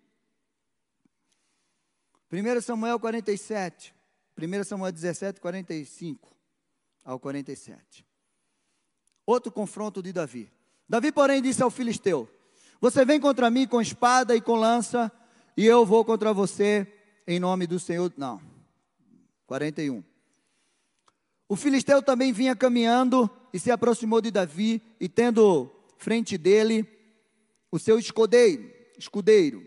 1 Samuel 47. 1 Samuel 17, 45 ao 47. Outro confronto de Davi. Davi, porém, disse ao filisteu: Você vem contra mim com espada e com lança, e eu vou contra você em nome do Senhor. Não. 41. O filisteu também vinha caminhando e se aproximou de Davi, e tendo frente dele o seu escudeiro, escudeiro.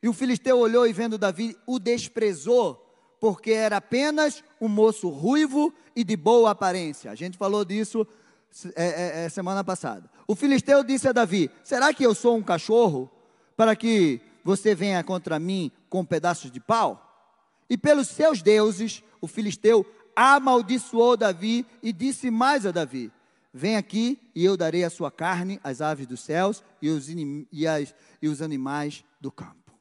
E o filisteu olhou e vendo Davi, o desprezou, porque era apenas um moço ruivo e de boa aparência. A gente falou disso é, é, é, semana passada. O filisteu disse a Davi: Será que eu sou um cachorro para que você venha contra mim com pedaços de pau? E pelos seus deuses, o filisteu amaldiçoou Davi e disse mais a Davi: Vem aqui e eu darei a sua carne às aves dos céus e os, e, as, e os animais do campo.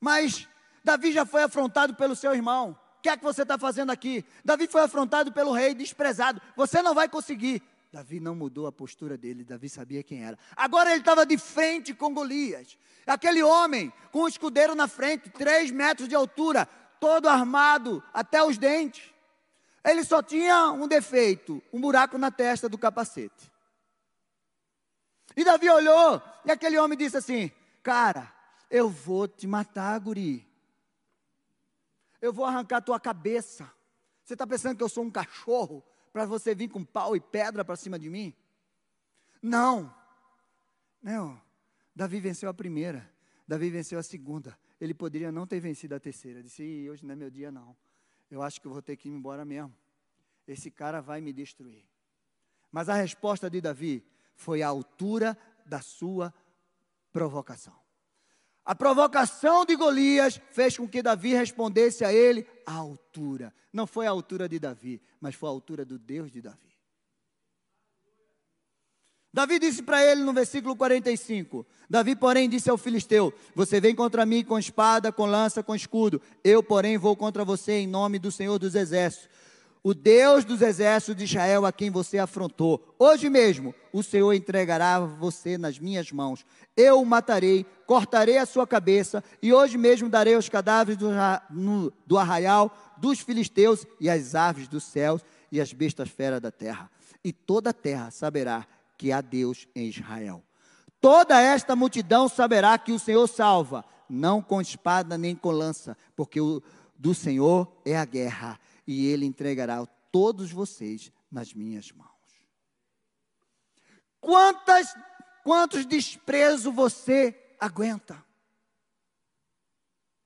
Mas Davi já foi afrontado pelo seu irmão. O que é que você está fazendo aqui? Davi foi afrontado pelo rei, desprezado. Você não vai conseguir. Davi não mudou a postura dele, Davi sabia quem era. Agora ele estava de frente com Golias. Aquele homem com um escudeiro na frente, três metros de altura, todo armado até os dentes. Ele só tinha um defeito, um buraco na testa do capacete. E Davi olhou e aquele homem disse assim: Cara, eu vou te matar, guri. Eu vou arrancar tua cabeça. Você está pensando que eu sou um cachorro para você vir com pau e pedra para cima de mim? Não. Não. Davi venceu a primeira. Davi venceu a segunda. Ele poderia não ter vencido a terceira. Disse: hoje não é meu dia, não eu acho que eu vou ter que ir embora mesmo. Esse cara vai me destruir. Mas a resposta de Davi foi a altura da sua provocação. A provocação de Golias fez com que Davi respondesse a ele à altura. Não foi a altura de Davi, mas foi a altura do Deus de Davi. Davi disse para ele no versículo 45: Davi, porém, disse ao filisteu: Você vem contra mim com espada, com lança, com escudo. Eu, porém, vou contra você em nome do Senhor dos Exércitos, o Deus dos exércitos de Israel a quem você afrontou. Hoje mesmo o Senhor entregará você nas minhas mãos. Eu o matarei, cortarei a sua cabeça, e hoje mesmo darei os cadáveres do, no, do arraial dos filisteus e as aves dos céus e as bestas feras da terra. E toda a terra saberá que há Deus em Israel. Toda esta multidão saberá que o Senhor salva, não com espada nem com lança, porque o do Senhor é a guerra e ele entregará todos vocês nas minhas mãos. Quantas, quantos desprezos você aguenta?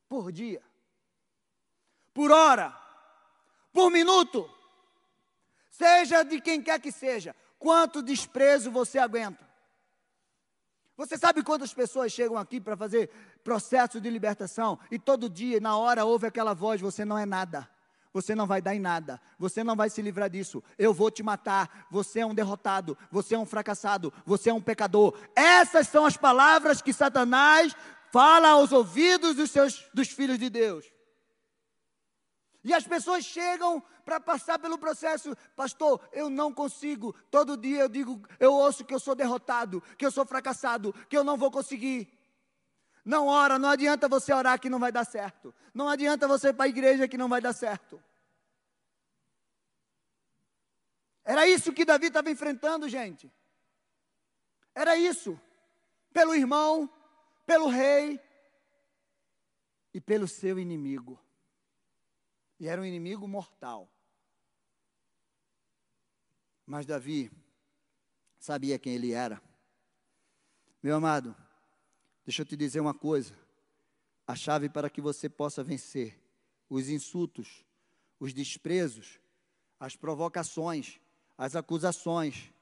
Por dia, por hora, por minuto, seja de quem quer que seja, quanto desprezo você aguenta? Você sabe quantas pessoas chegam aqui para fazer processo de libertação e todo dia, na hora, ouve aquela voz: você não é nada. Você não vai dar em nada, você não vai se livrar disso. Eu vou te matar. Você é um derrotado, você é um fracassado, você é um pecador. Essas são as palavras que Satanás fala aos ouvidos dos seus dos filhos de Deus. E as pessoas chegam para passar pelo processo, pastor, eu não consigo. Todo dia eu digo, eu ouço que eu sou derrotado, que eu sou fracassado, que eu não vou conseguir. Não ora, não adianta você orar que não vai dar certo. Não adianta você ir para a igreja que não vai dar certo. Era isso que Davi estava enfrentando, gente. Era isso. Pelo irmão, pelo rei e pelo seu inimigo. E era um inimigo mortal. Mas Davi sabia quem ele era. Meu amado, Deixa eu te dizer uma coisa: a chave para que você possa vencer os insultos, os desprezos, as provocações, as acusações,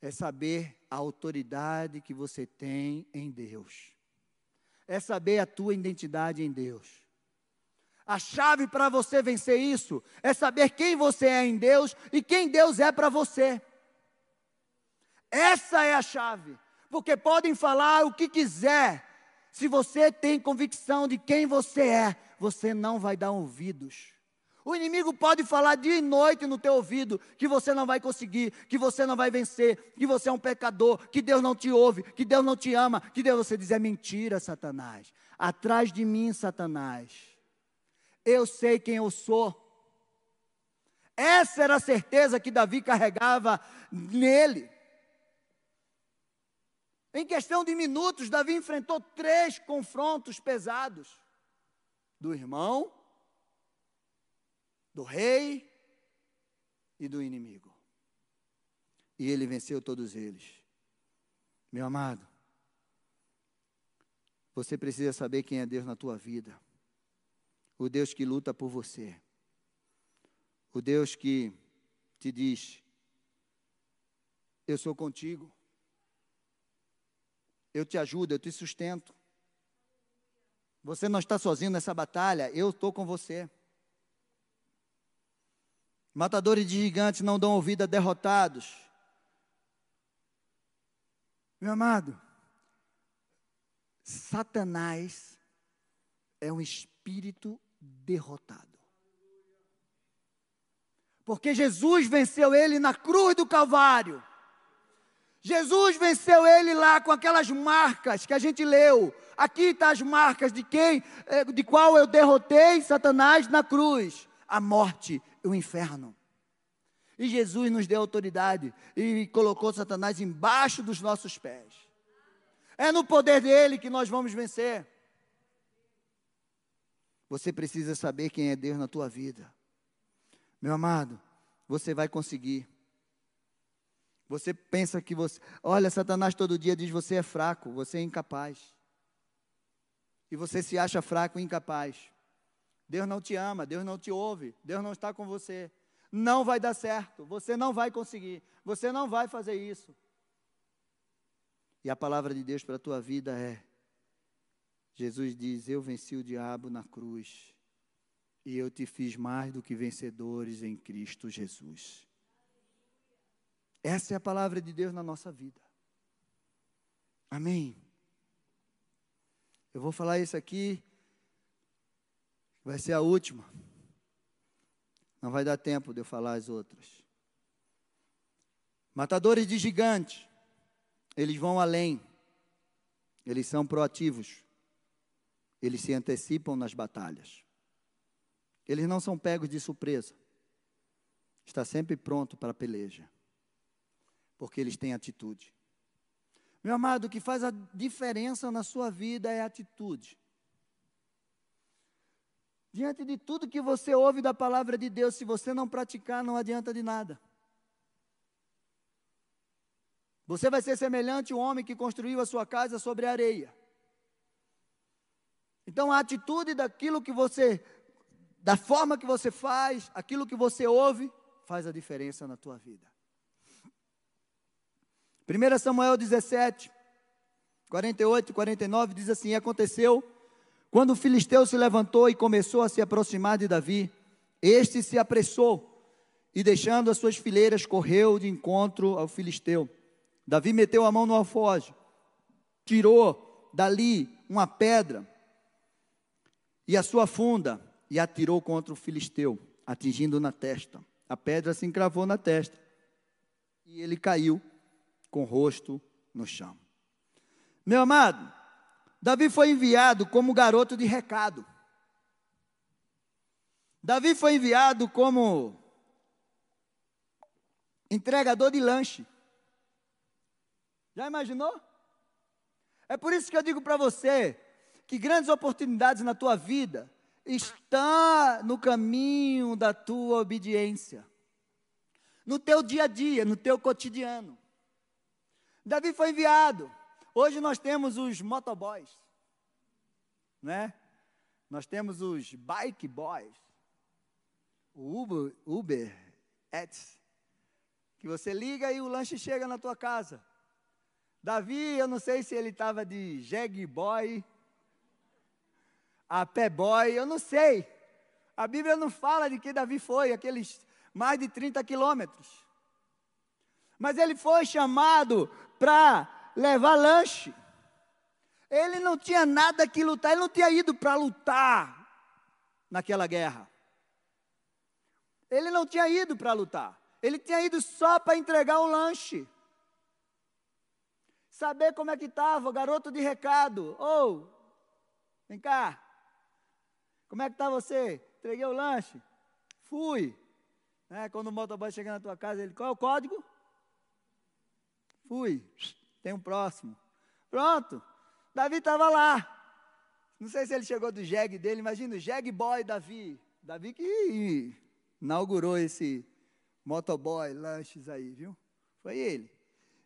é saber a autoridade que você tem em Deus, é saber a tua identidade em Deus. A chave para você vencer isso é saber quem você é em Deus e quem Deus é para você. Essa é a chave porque podem falar o que quiser. Se você tem convicção de quem você é, você não vai dar ouvidos. O inimigo pode falar dia e noite no teu ouvido que você não vai conseguir, que você não vai vencer, que você é um pecador, que Deus não te ouve, que Deus não te ama, que Deus você diz é mentira, Satanás. Atrás de mim, Satanás. Eu sei quem eu sou. Essa era a certeza que Davi carregava nele. Em questão de minutos, Davi enfrentou três confrontos pesados: do irmão, do rei e do inimigo. E ele venceu todos eles. Meu amado, você precisa saber quem é Deus na tua vida. O Deus que luta por você. O Deus que te diz: Eu sou contigo. Eu te ajudo, eu te sustento. Você não está sozinho nessa batalha, eu estou com você. Matadores de gigantes não dão ouvido a derrotados. Meu amado, Satanás é um espírito derrotado. Porque Jesus venceu ele na cruz do Calvário. Jesus venceu ele lá com aquelas marcas que a gente leu. Aqui estão tá as marcas de quem, eh, de qual eu derrotei Satanás na cruz, a morte e o inferno. E Jesus nos deu autoridade e colocou Satanás embaixo dos nossos pés. É no poder dele que nós vamos vencer. Você precisa saber quem é Deus na tua vida. Meu amado, você vai conseguir. Você pensa que você. Olha, Satanás todo dia diz: você é fraco, você é incapaz. E você se acha fraco e incapaz. Deus não te ama, Deus não te ouve, Deus não está com você. Não vai dar certo, você não vai conseguir, você não vai fazer isso. E a palavra de Deus para a tua vida é: Jesus diz: Eu venci o diabo na cruz, e eu te fiz mais do que vencedores em Cristo Jesus. Essa é a palavra de Deus na nossa vida. Amém. Eu vou falar isso aqui, vai ser a última. Não vai dar tempo de eu falar as outras. Matadores de gigantes, eles vão além, eles são proativos, eles se antecipam nas batalhas. Eles não são pegos de surpresa, está sempre pronto para a peleja, porque eles têm atitude. Meu amado, o que faz a diferença na sua vida é a atitude. Diante de tudo que você ouve da palavra de Deus, se você não praticar, não adianta de nada. Você vai ser semelhante ao homem que construiu a sua casa sobre areia. Então a atitude daquilo que você, da forma que você faz, aquilo que você ouve, faz a diferença na tua vida. 1 Samuel 17, 48 e 49 diz assim: Aconteceu quando o filisteu se levantou e começou a se aproximar de Davi, este se apressou e, deixando as suas fileiras, correu de encontro ao filisteu. Davi meteu a mão no alfoge, tirou dali uma pedra e a sua funda e atirou contra o filisteu, atingindo na testa. A pedra se encravou na testa e ele caiu com o rosto no chão. Meu amado, Davi foi enviado como garoto de recado. Davi foi enviado como entregador de lanche. Já imaginou? É por isso que eu digo para você que grandes oportunidades na tua vida estão no caminho da tua obediência. No teu dia a dia, no teu cotidiano. Davi foi enviado. Hoje nós temos os motoboys, né? Nós temos os bike boys, o Uber, Uber Eats, que você liga e o lanche chega na tua casa. Davi, eu não sei se ele estava de jegue boy, a pé boy, eu não sei. A Bíblia não fala de que Davi foi, aqueles mais de 30 quilômetros. Mas ele foi chamado para levar lanche. Ele não tinha nada que lutar, ele não tinha ido para lutar naquela guerra. Ele não tinha ido para lutar, ele tinha ido só para entregar o lanche. Saber como é que estava, garoto de recado. Ô, oh, vem cá. Como é que está você? Entreguei o lanche. Fui. É, quando o motoboy chega na tua casa, ele, qual é o código? Fui. Tem um próximo. Pronto. Davi estava lá. Não sei se ele chegou do jegue dele. Imagina o jegue boy Davi. Davi que inaugurou esse motoboy lanches aí, viu? Foi ele.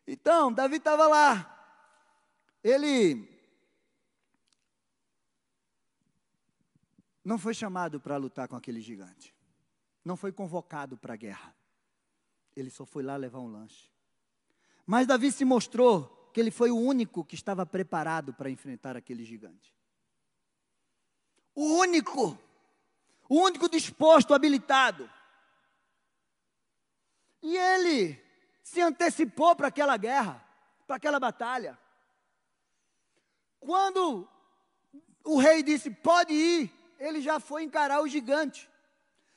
Então, Davi estava lá. Ele não foi chamado para lutar com aquele gigante. Não foi convocado para a guerra. Ele só foi lá levar um lanche. Mas Davi se mostrou que ele foi o único que estava preparado para enfrentar aquele gigante. O único, o único disposto, habilitado. E ele se antecipou para aquela guerra, para aquela batalha. Quando o rei disse: Pode ir, ele já foi encarar o gigante.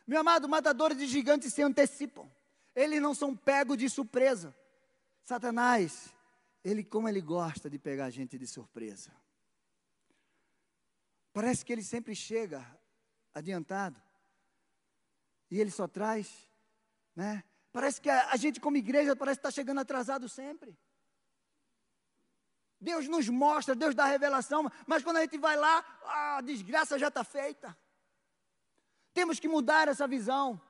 Meu amado, matadores de gigantes se antecipam, eles não são pegos de surpresa. Satanás, ele como ele gosta de pegar a gente de surpresa. Parece que ele sempre chega adiantado. E ele só traz, né? Parece que a, a gente como igreja parece estar chegando atrasado sempre. Deus nos mostra, Deus dá revelação, mas quando a gente vai lá, a desgraça já está feita. Temos que mudar essa visão.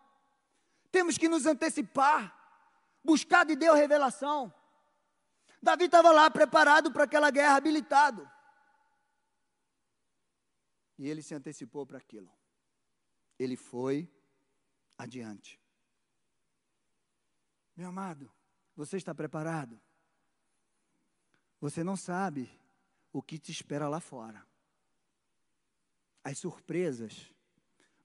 Temos que nos antecipar buscar de Deus revelação. Davi estava lá preparado para aquela guerra, habilitado. E ele se antecipou para aquilo. Ele foi adiante. Meu amado, você está preparado? Você não sabe o que te espera lá fora. As surpresas.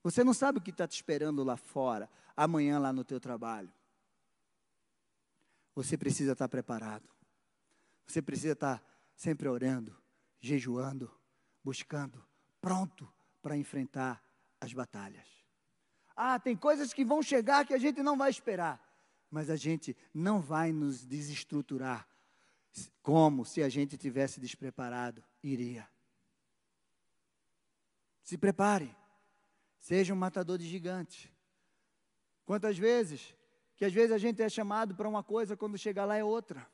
Você não sabe o que está te esperando lá fora, amanhã lá no teu trabalho. Você precisa estar preparado. Você precisa estar sempre orando, jejuando, buscando, pronto para enfrentar as batalhas. Ah, tem coisas que vão chegar que a gente não vai esperar. Mas a gente não vai nos desestruturar como se a gente tivesse despreparado iria. Se prepare. Seja um matador de gigante. Quantas vezes que às vezes a gente é chamado para uma coisa quando chegar lá é outra.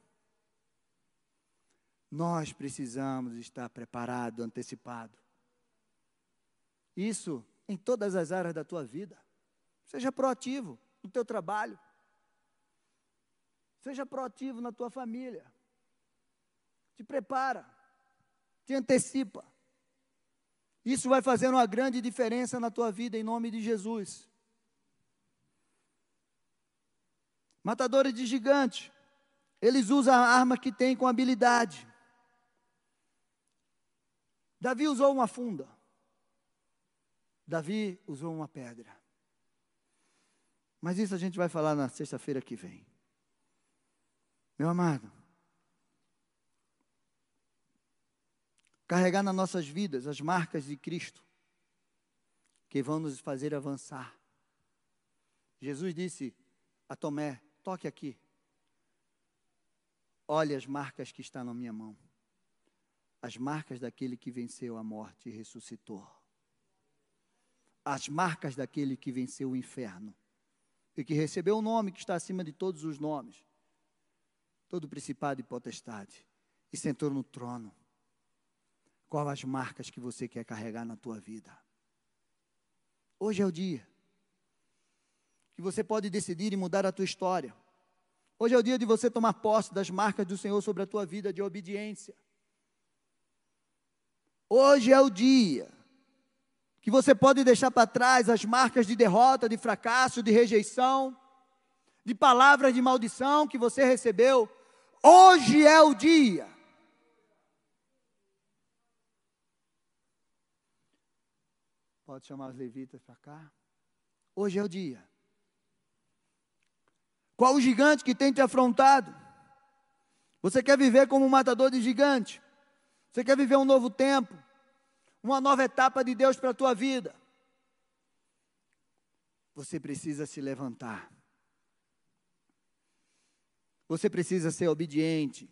Nós precisamos estar preparado, antecipado. Isso em todas as áreas da tua vida. Seja proativo no teu trabalho. Seja proativo na tua família. Te prepara. Te antecipa. Isso vai fazer uma grande diferença na tua vida em nome de Jesus. Matadores de gigante. Eles usam a arma que tem com habilidade. Davi usou uma funda. Davi usou uma pedra. Mas isso a gente vai falar na sexta-feira que vem. Meu amado, carregar nas nossas vidas as marcas de Cristo, que vão nos fazer avançar. Jesus disse a Tomé: toque aqui, olhe as marcas que estão na minha mão as marcas daquele que venceu a morte e ressuscitou. As marcas daquele que venceu o inferno e que recebeu o nome que está acima de todos os nomes, todo principado e potestade, e sentou no trono. Qual as marcas que você quer carregar na tua vida? Hoje é o dia que você pode decidir e mudar a tua história. Hoje é o dia de você tomar posse das marcas do Senhor sobre a tua vida de obediência. Hoje é o dia que você pode deixar para trás as marcas de derrota, de fracasso, de rejeição, de palavras de maldição que você recebeu. Hoje é o dia. Pode chamar os levitas para cá. Hoje é o dia. Qual o gigante que tem te afrontado? Você quer viver como um matador de gigante? Você quer viver um novo tempo? Uma nova etapa de Deus para a tua vida? Você precisa se levantar. Você precisa ser obediente.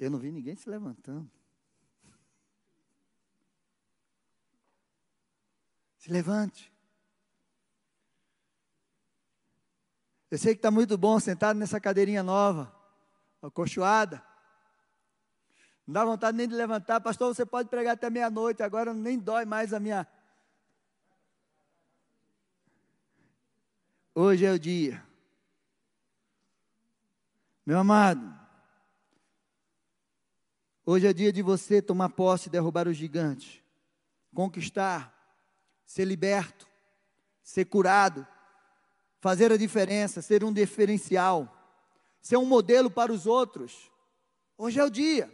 Eu não vi ninguém se levantando. Se levante. Eu sei que está muito bom sentado nessa cadeirinha nova acolchoada. Não dá vontade nem de levantar. Pastor, você pode pregar até meia-noite, agora nem dói mais a minha. Hoje é o dia. Meu amado, hoje é dia de você tomar posse e derrubar o gigante, conquistar, ser liberto, ser curado, fazer a diferença, ser um diferencial ser um modelo para os outros. Hoje é o dia.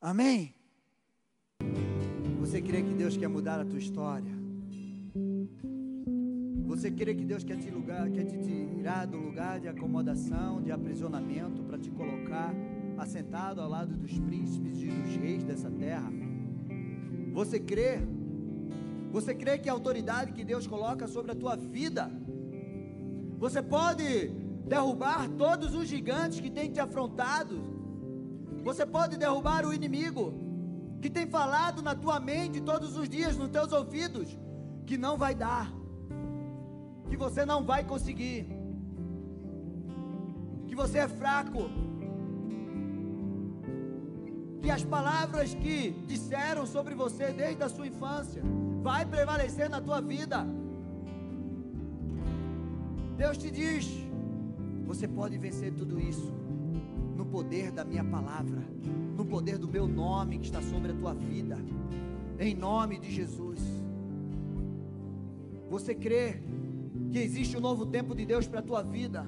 Amém? Você crê que Deus quer mudar a tua história? Você crê que Deus quer te, lugar, quer te tirar do lugar de acomodação, de aprisionamento, para te colocar assentado ao lado dos príncipes e dos reis dessa terra? Você crê? Você crê que a autoridade que Deus coloca sobre a tua vida você pode derrubar todos os gigantes que têm te afrontado. Você pode derrubar o inimigo que tem falado na tua mente todos os dias, nos teus ouvidos, que não vai dar, que você não vai conseguir, que você é fraco, que as palavras que disseram sobre você desde a sua infância vai prevalecer na tua vida. Deus te diz: você pode vencer tudo isso no poder da minha palavra, no poder do meu nome que está sobre a tua vida, em nome de Jesus. Você crê que existe um novo tempo de Deus para a tua vida?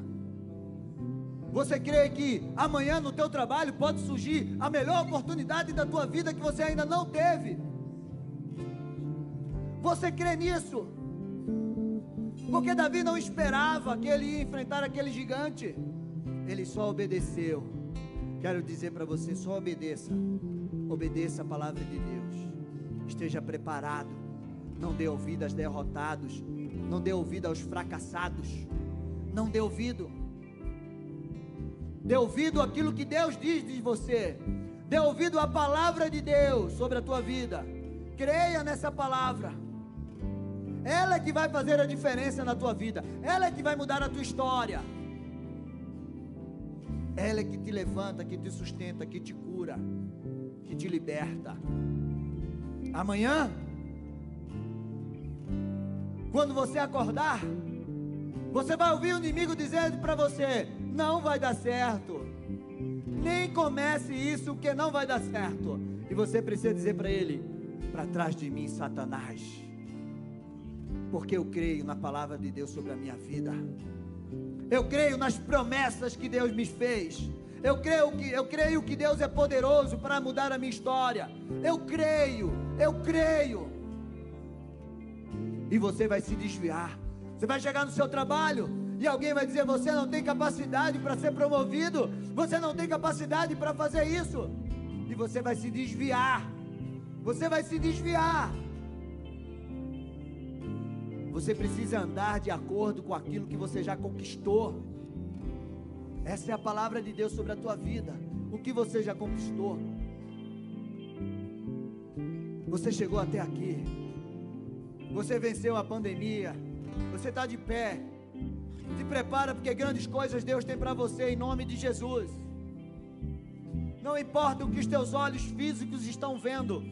Você crê que amanhã no teu trabalho pode surgir a melhor oportunidade da tua vida que você ainda não teve? Você crê nisso? Porque Davi não esperava que ele ia enfrentar aquele gigante. Ele só obedeceu. Quero dizer para você: só obedeça. Obedeça a palavra de Deus. Esteja preparado. Não dê ouvido aos derrotados. Não dê ouvido aos fracassados. Não dê ouvido. Dê ouvido àquilo que Deus diz de você. Dê ouvido à palavra de Deus sobre a tua vida. Creia nessa palavra. Ela é que vai fazer a diferença na tua vida. Ela é que vai mudar a tua história. Ela é que te levanta, que te sustenta, que te cura, que te liberta. Amanhã, quando você acordar, você vai ouvir o inimigo dizendo para você: não vai dar certo. Nem comece isso, que não vai dar certo. E você precisa dizer para ele: para trás de mim, Satanás. Porque eu creio na palavra de Deus sobre a minha vida. Eu creio nas promessas que Deus me fez. Eu creio que eu creio que Deus é poderoso para mudar a minha história. Eu creio, eu creio. E você vai se desviar. Você vai chegar no seu trabalho e alguém vai dizer: "Você não tem capacidade para ser promovido. Você não tem capacidade para fazer isso." E você vai se desviar. Você vai se desviar. Você precisa andar de acordo com aquilo que você já conquistou. Essa é a palavra de Deus sobre a tua vida. O que você já conquistou. Você chegou até aqui. Você venceu a pandemia. Você está de pé. Se prepara porque grandes coisas Deus tem para você em nome de Jesus. Não importa o que os teus olhos físicos estão vendo.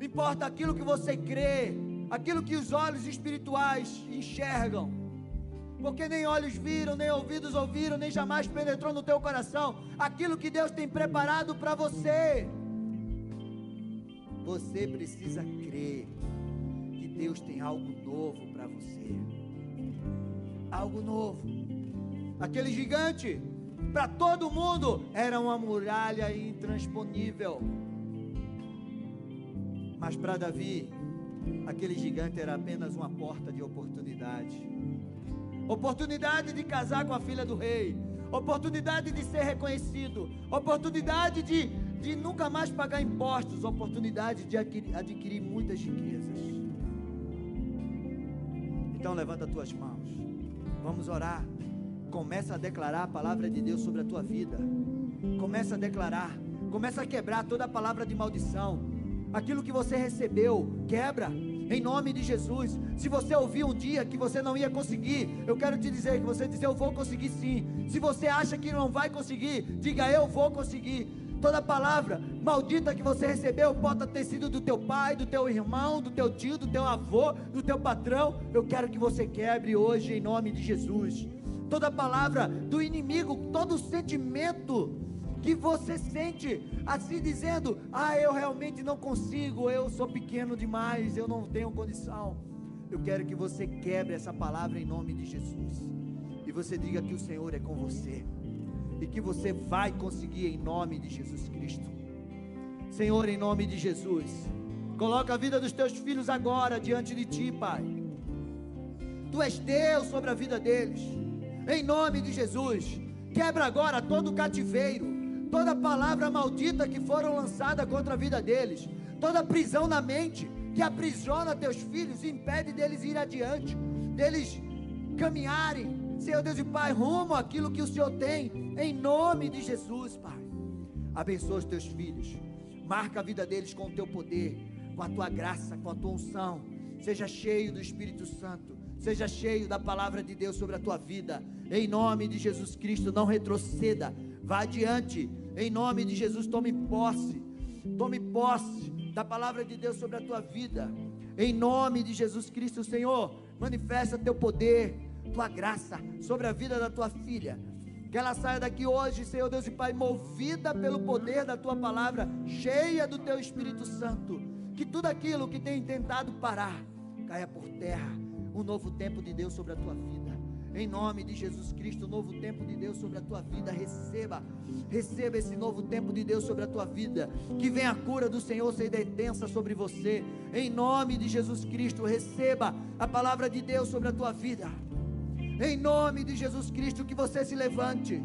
Importa aquilo que você crê aquilo que os olhos espirituais enxergam. Porque nem olhos viram, nem ouvidos ouviram, nem jamais penetrou no teu coração aquilo que Deus tem preparado para você. Você precisa crer que Deus tem algo novo para você. Algo novo. Aquele gigante, para todo mundo, era uma muralha intransponível. Mas para Davi, aquele gigante era apenas uma porta de oportunidade. Oportunidade de casar com a filha do rei, oportunidade de ser reconhecido, oportunidade de, de nunca mais pagar impostos, oportunidade de adquirir, adquirir muitas riquezas. Então levanta as tuas mãos, vamos orar. Começa a declarar a palavra de Deus sobre a tua vida. Começa a declarar, começa a quebrar toda a palavra de maldição aquilo que você recebeu, quebra. Em nome de Jesus. Se você ouviu um dia que você não ia conseguir, eu quero te dizer que você dizer eu vou conseguir sim. Se você acha que não vai conseguir, diga eu vou conseguir. Toda palavra maldita que você recebeu pode ter sido do teu pai, do teu irmão, do teu tio, do teu avô, do teu patrão. Eu quero que você quebre hoje em nome de Jesus. Toda palavra do inimigo, todo sentimento que você sente assim dizendo: Ah, eu realmente não consigo, eu sou pequeno demais, eu não tenho condição. Eu quero que você quebre essa palavra em nome de Jesus. E você diga que o Senhor é com você. E que você vai conseguir em nome de Jesus Cristo. Senhor, em nome de Jesus. Coloca a vida dos teus filhos agora diante de ti, Pai. Tu és Deus sobre a vida deles. Em nome de Jesus. Quebra agora todo cativeiro toda palavra maldita que foram lançada contra a vida deles, toda prisão na mente que aprisiona teus filhos e impede deles ir adiante, deles caminharem, Senhor Deus e Pai, rumo àquilo que o Senhor tem, em nome de Jesus, Pai. Abençoa os teus filhos, marca a vida deles com o teu poder, com a tua graça, com a tua unção. Seja cheio do Espírito Santo, seja cheio da palavra de Deus sobre a tua vida, em nome de Jesus Cristo. Não retroceda, vá adiante, em nome de Jesus, tome posse. Tome posse da palavra de Deus sobre a tua vida. Em nome de Jesus Cristo, Senhor, manifesta teu poder, tua graça sobre a vida da tua filha. Que ela saia daqui hoje, Senhor Deus e Pai, movida pelo poder da tua palavra, cheia do teu Espírito Santo. Que tudo aquilo que tem tentado parar caia por terra. Um novo tempo de Deus sobre a tua vida. Em nome de Jesus Cristo, novo tempo de Deus sobre a tua vida. Receba, receba esse novo tempo de Deus sobre a tua vida. Que venha a cura do Senhor ser detensa sobre você. Em nome de Jesus Cristo, receba a palavra de Deus sobre a tua vida. Em nome de Jesus Cristo, que você se levante.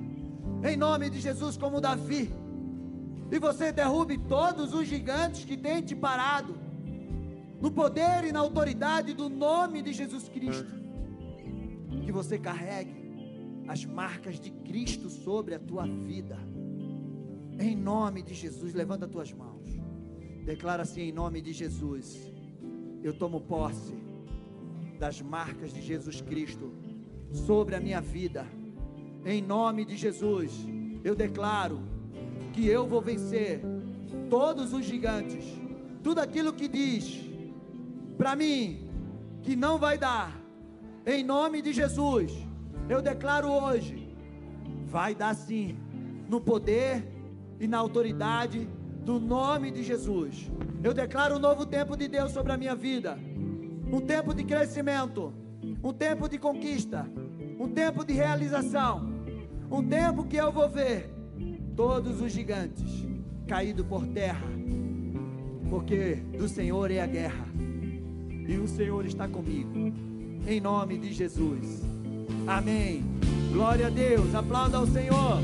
Em nome de Jesus, como Davi. E você derrube todos os gigantes que têm te parado. No poder e na autoridade do nome de Jesus Cristo. Que você carregue as marcas de Cristo sobre a tua vida. Em nome de Jesus, levanta as tuas mãos. Declara assim em nome de Jesus. Eu tomo posse das marcas de Jesus Cristo sobre a minha vida. Em nome de Jesus, eu declaro que eu vou vencer todos os gigantes. Tudo aquilo que diz para mim que não vai dar. Em nome de Jesus, eu declaro hoje, vai dar sim, no poder e na autoridade do nome de Jesus. Eu declaro um novo tempo de Deus sobre a minha vida. Um tempo de crescimento, um tempo de conquista, um tempo de realização, um tempo que eu vou ver todos os gigantes caídos por terra, porque do Senhor é a guerra e o Senhor está comigo, em nome de Jesus. Amém. Glória a Deus, aplauda ao Senhor.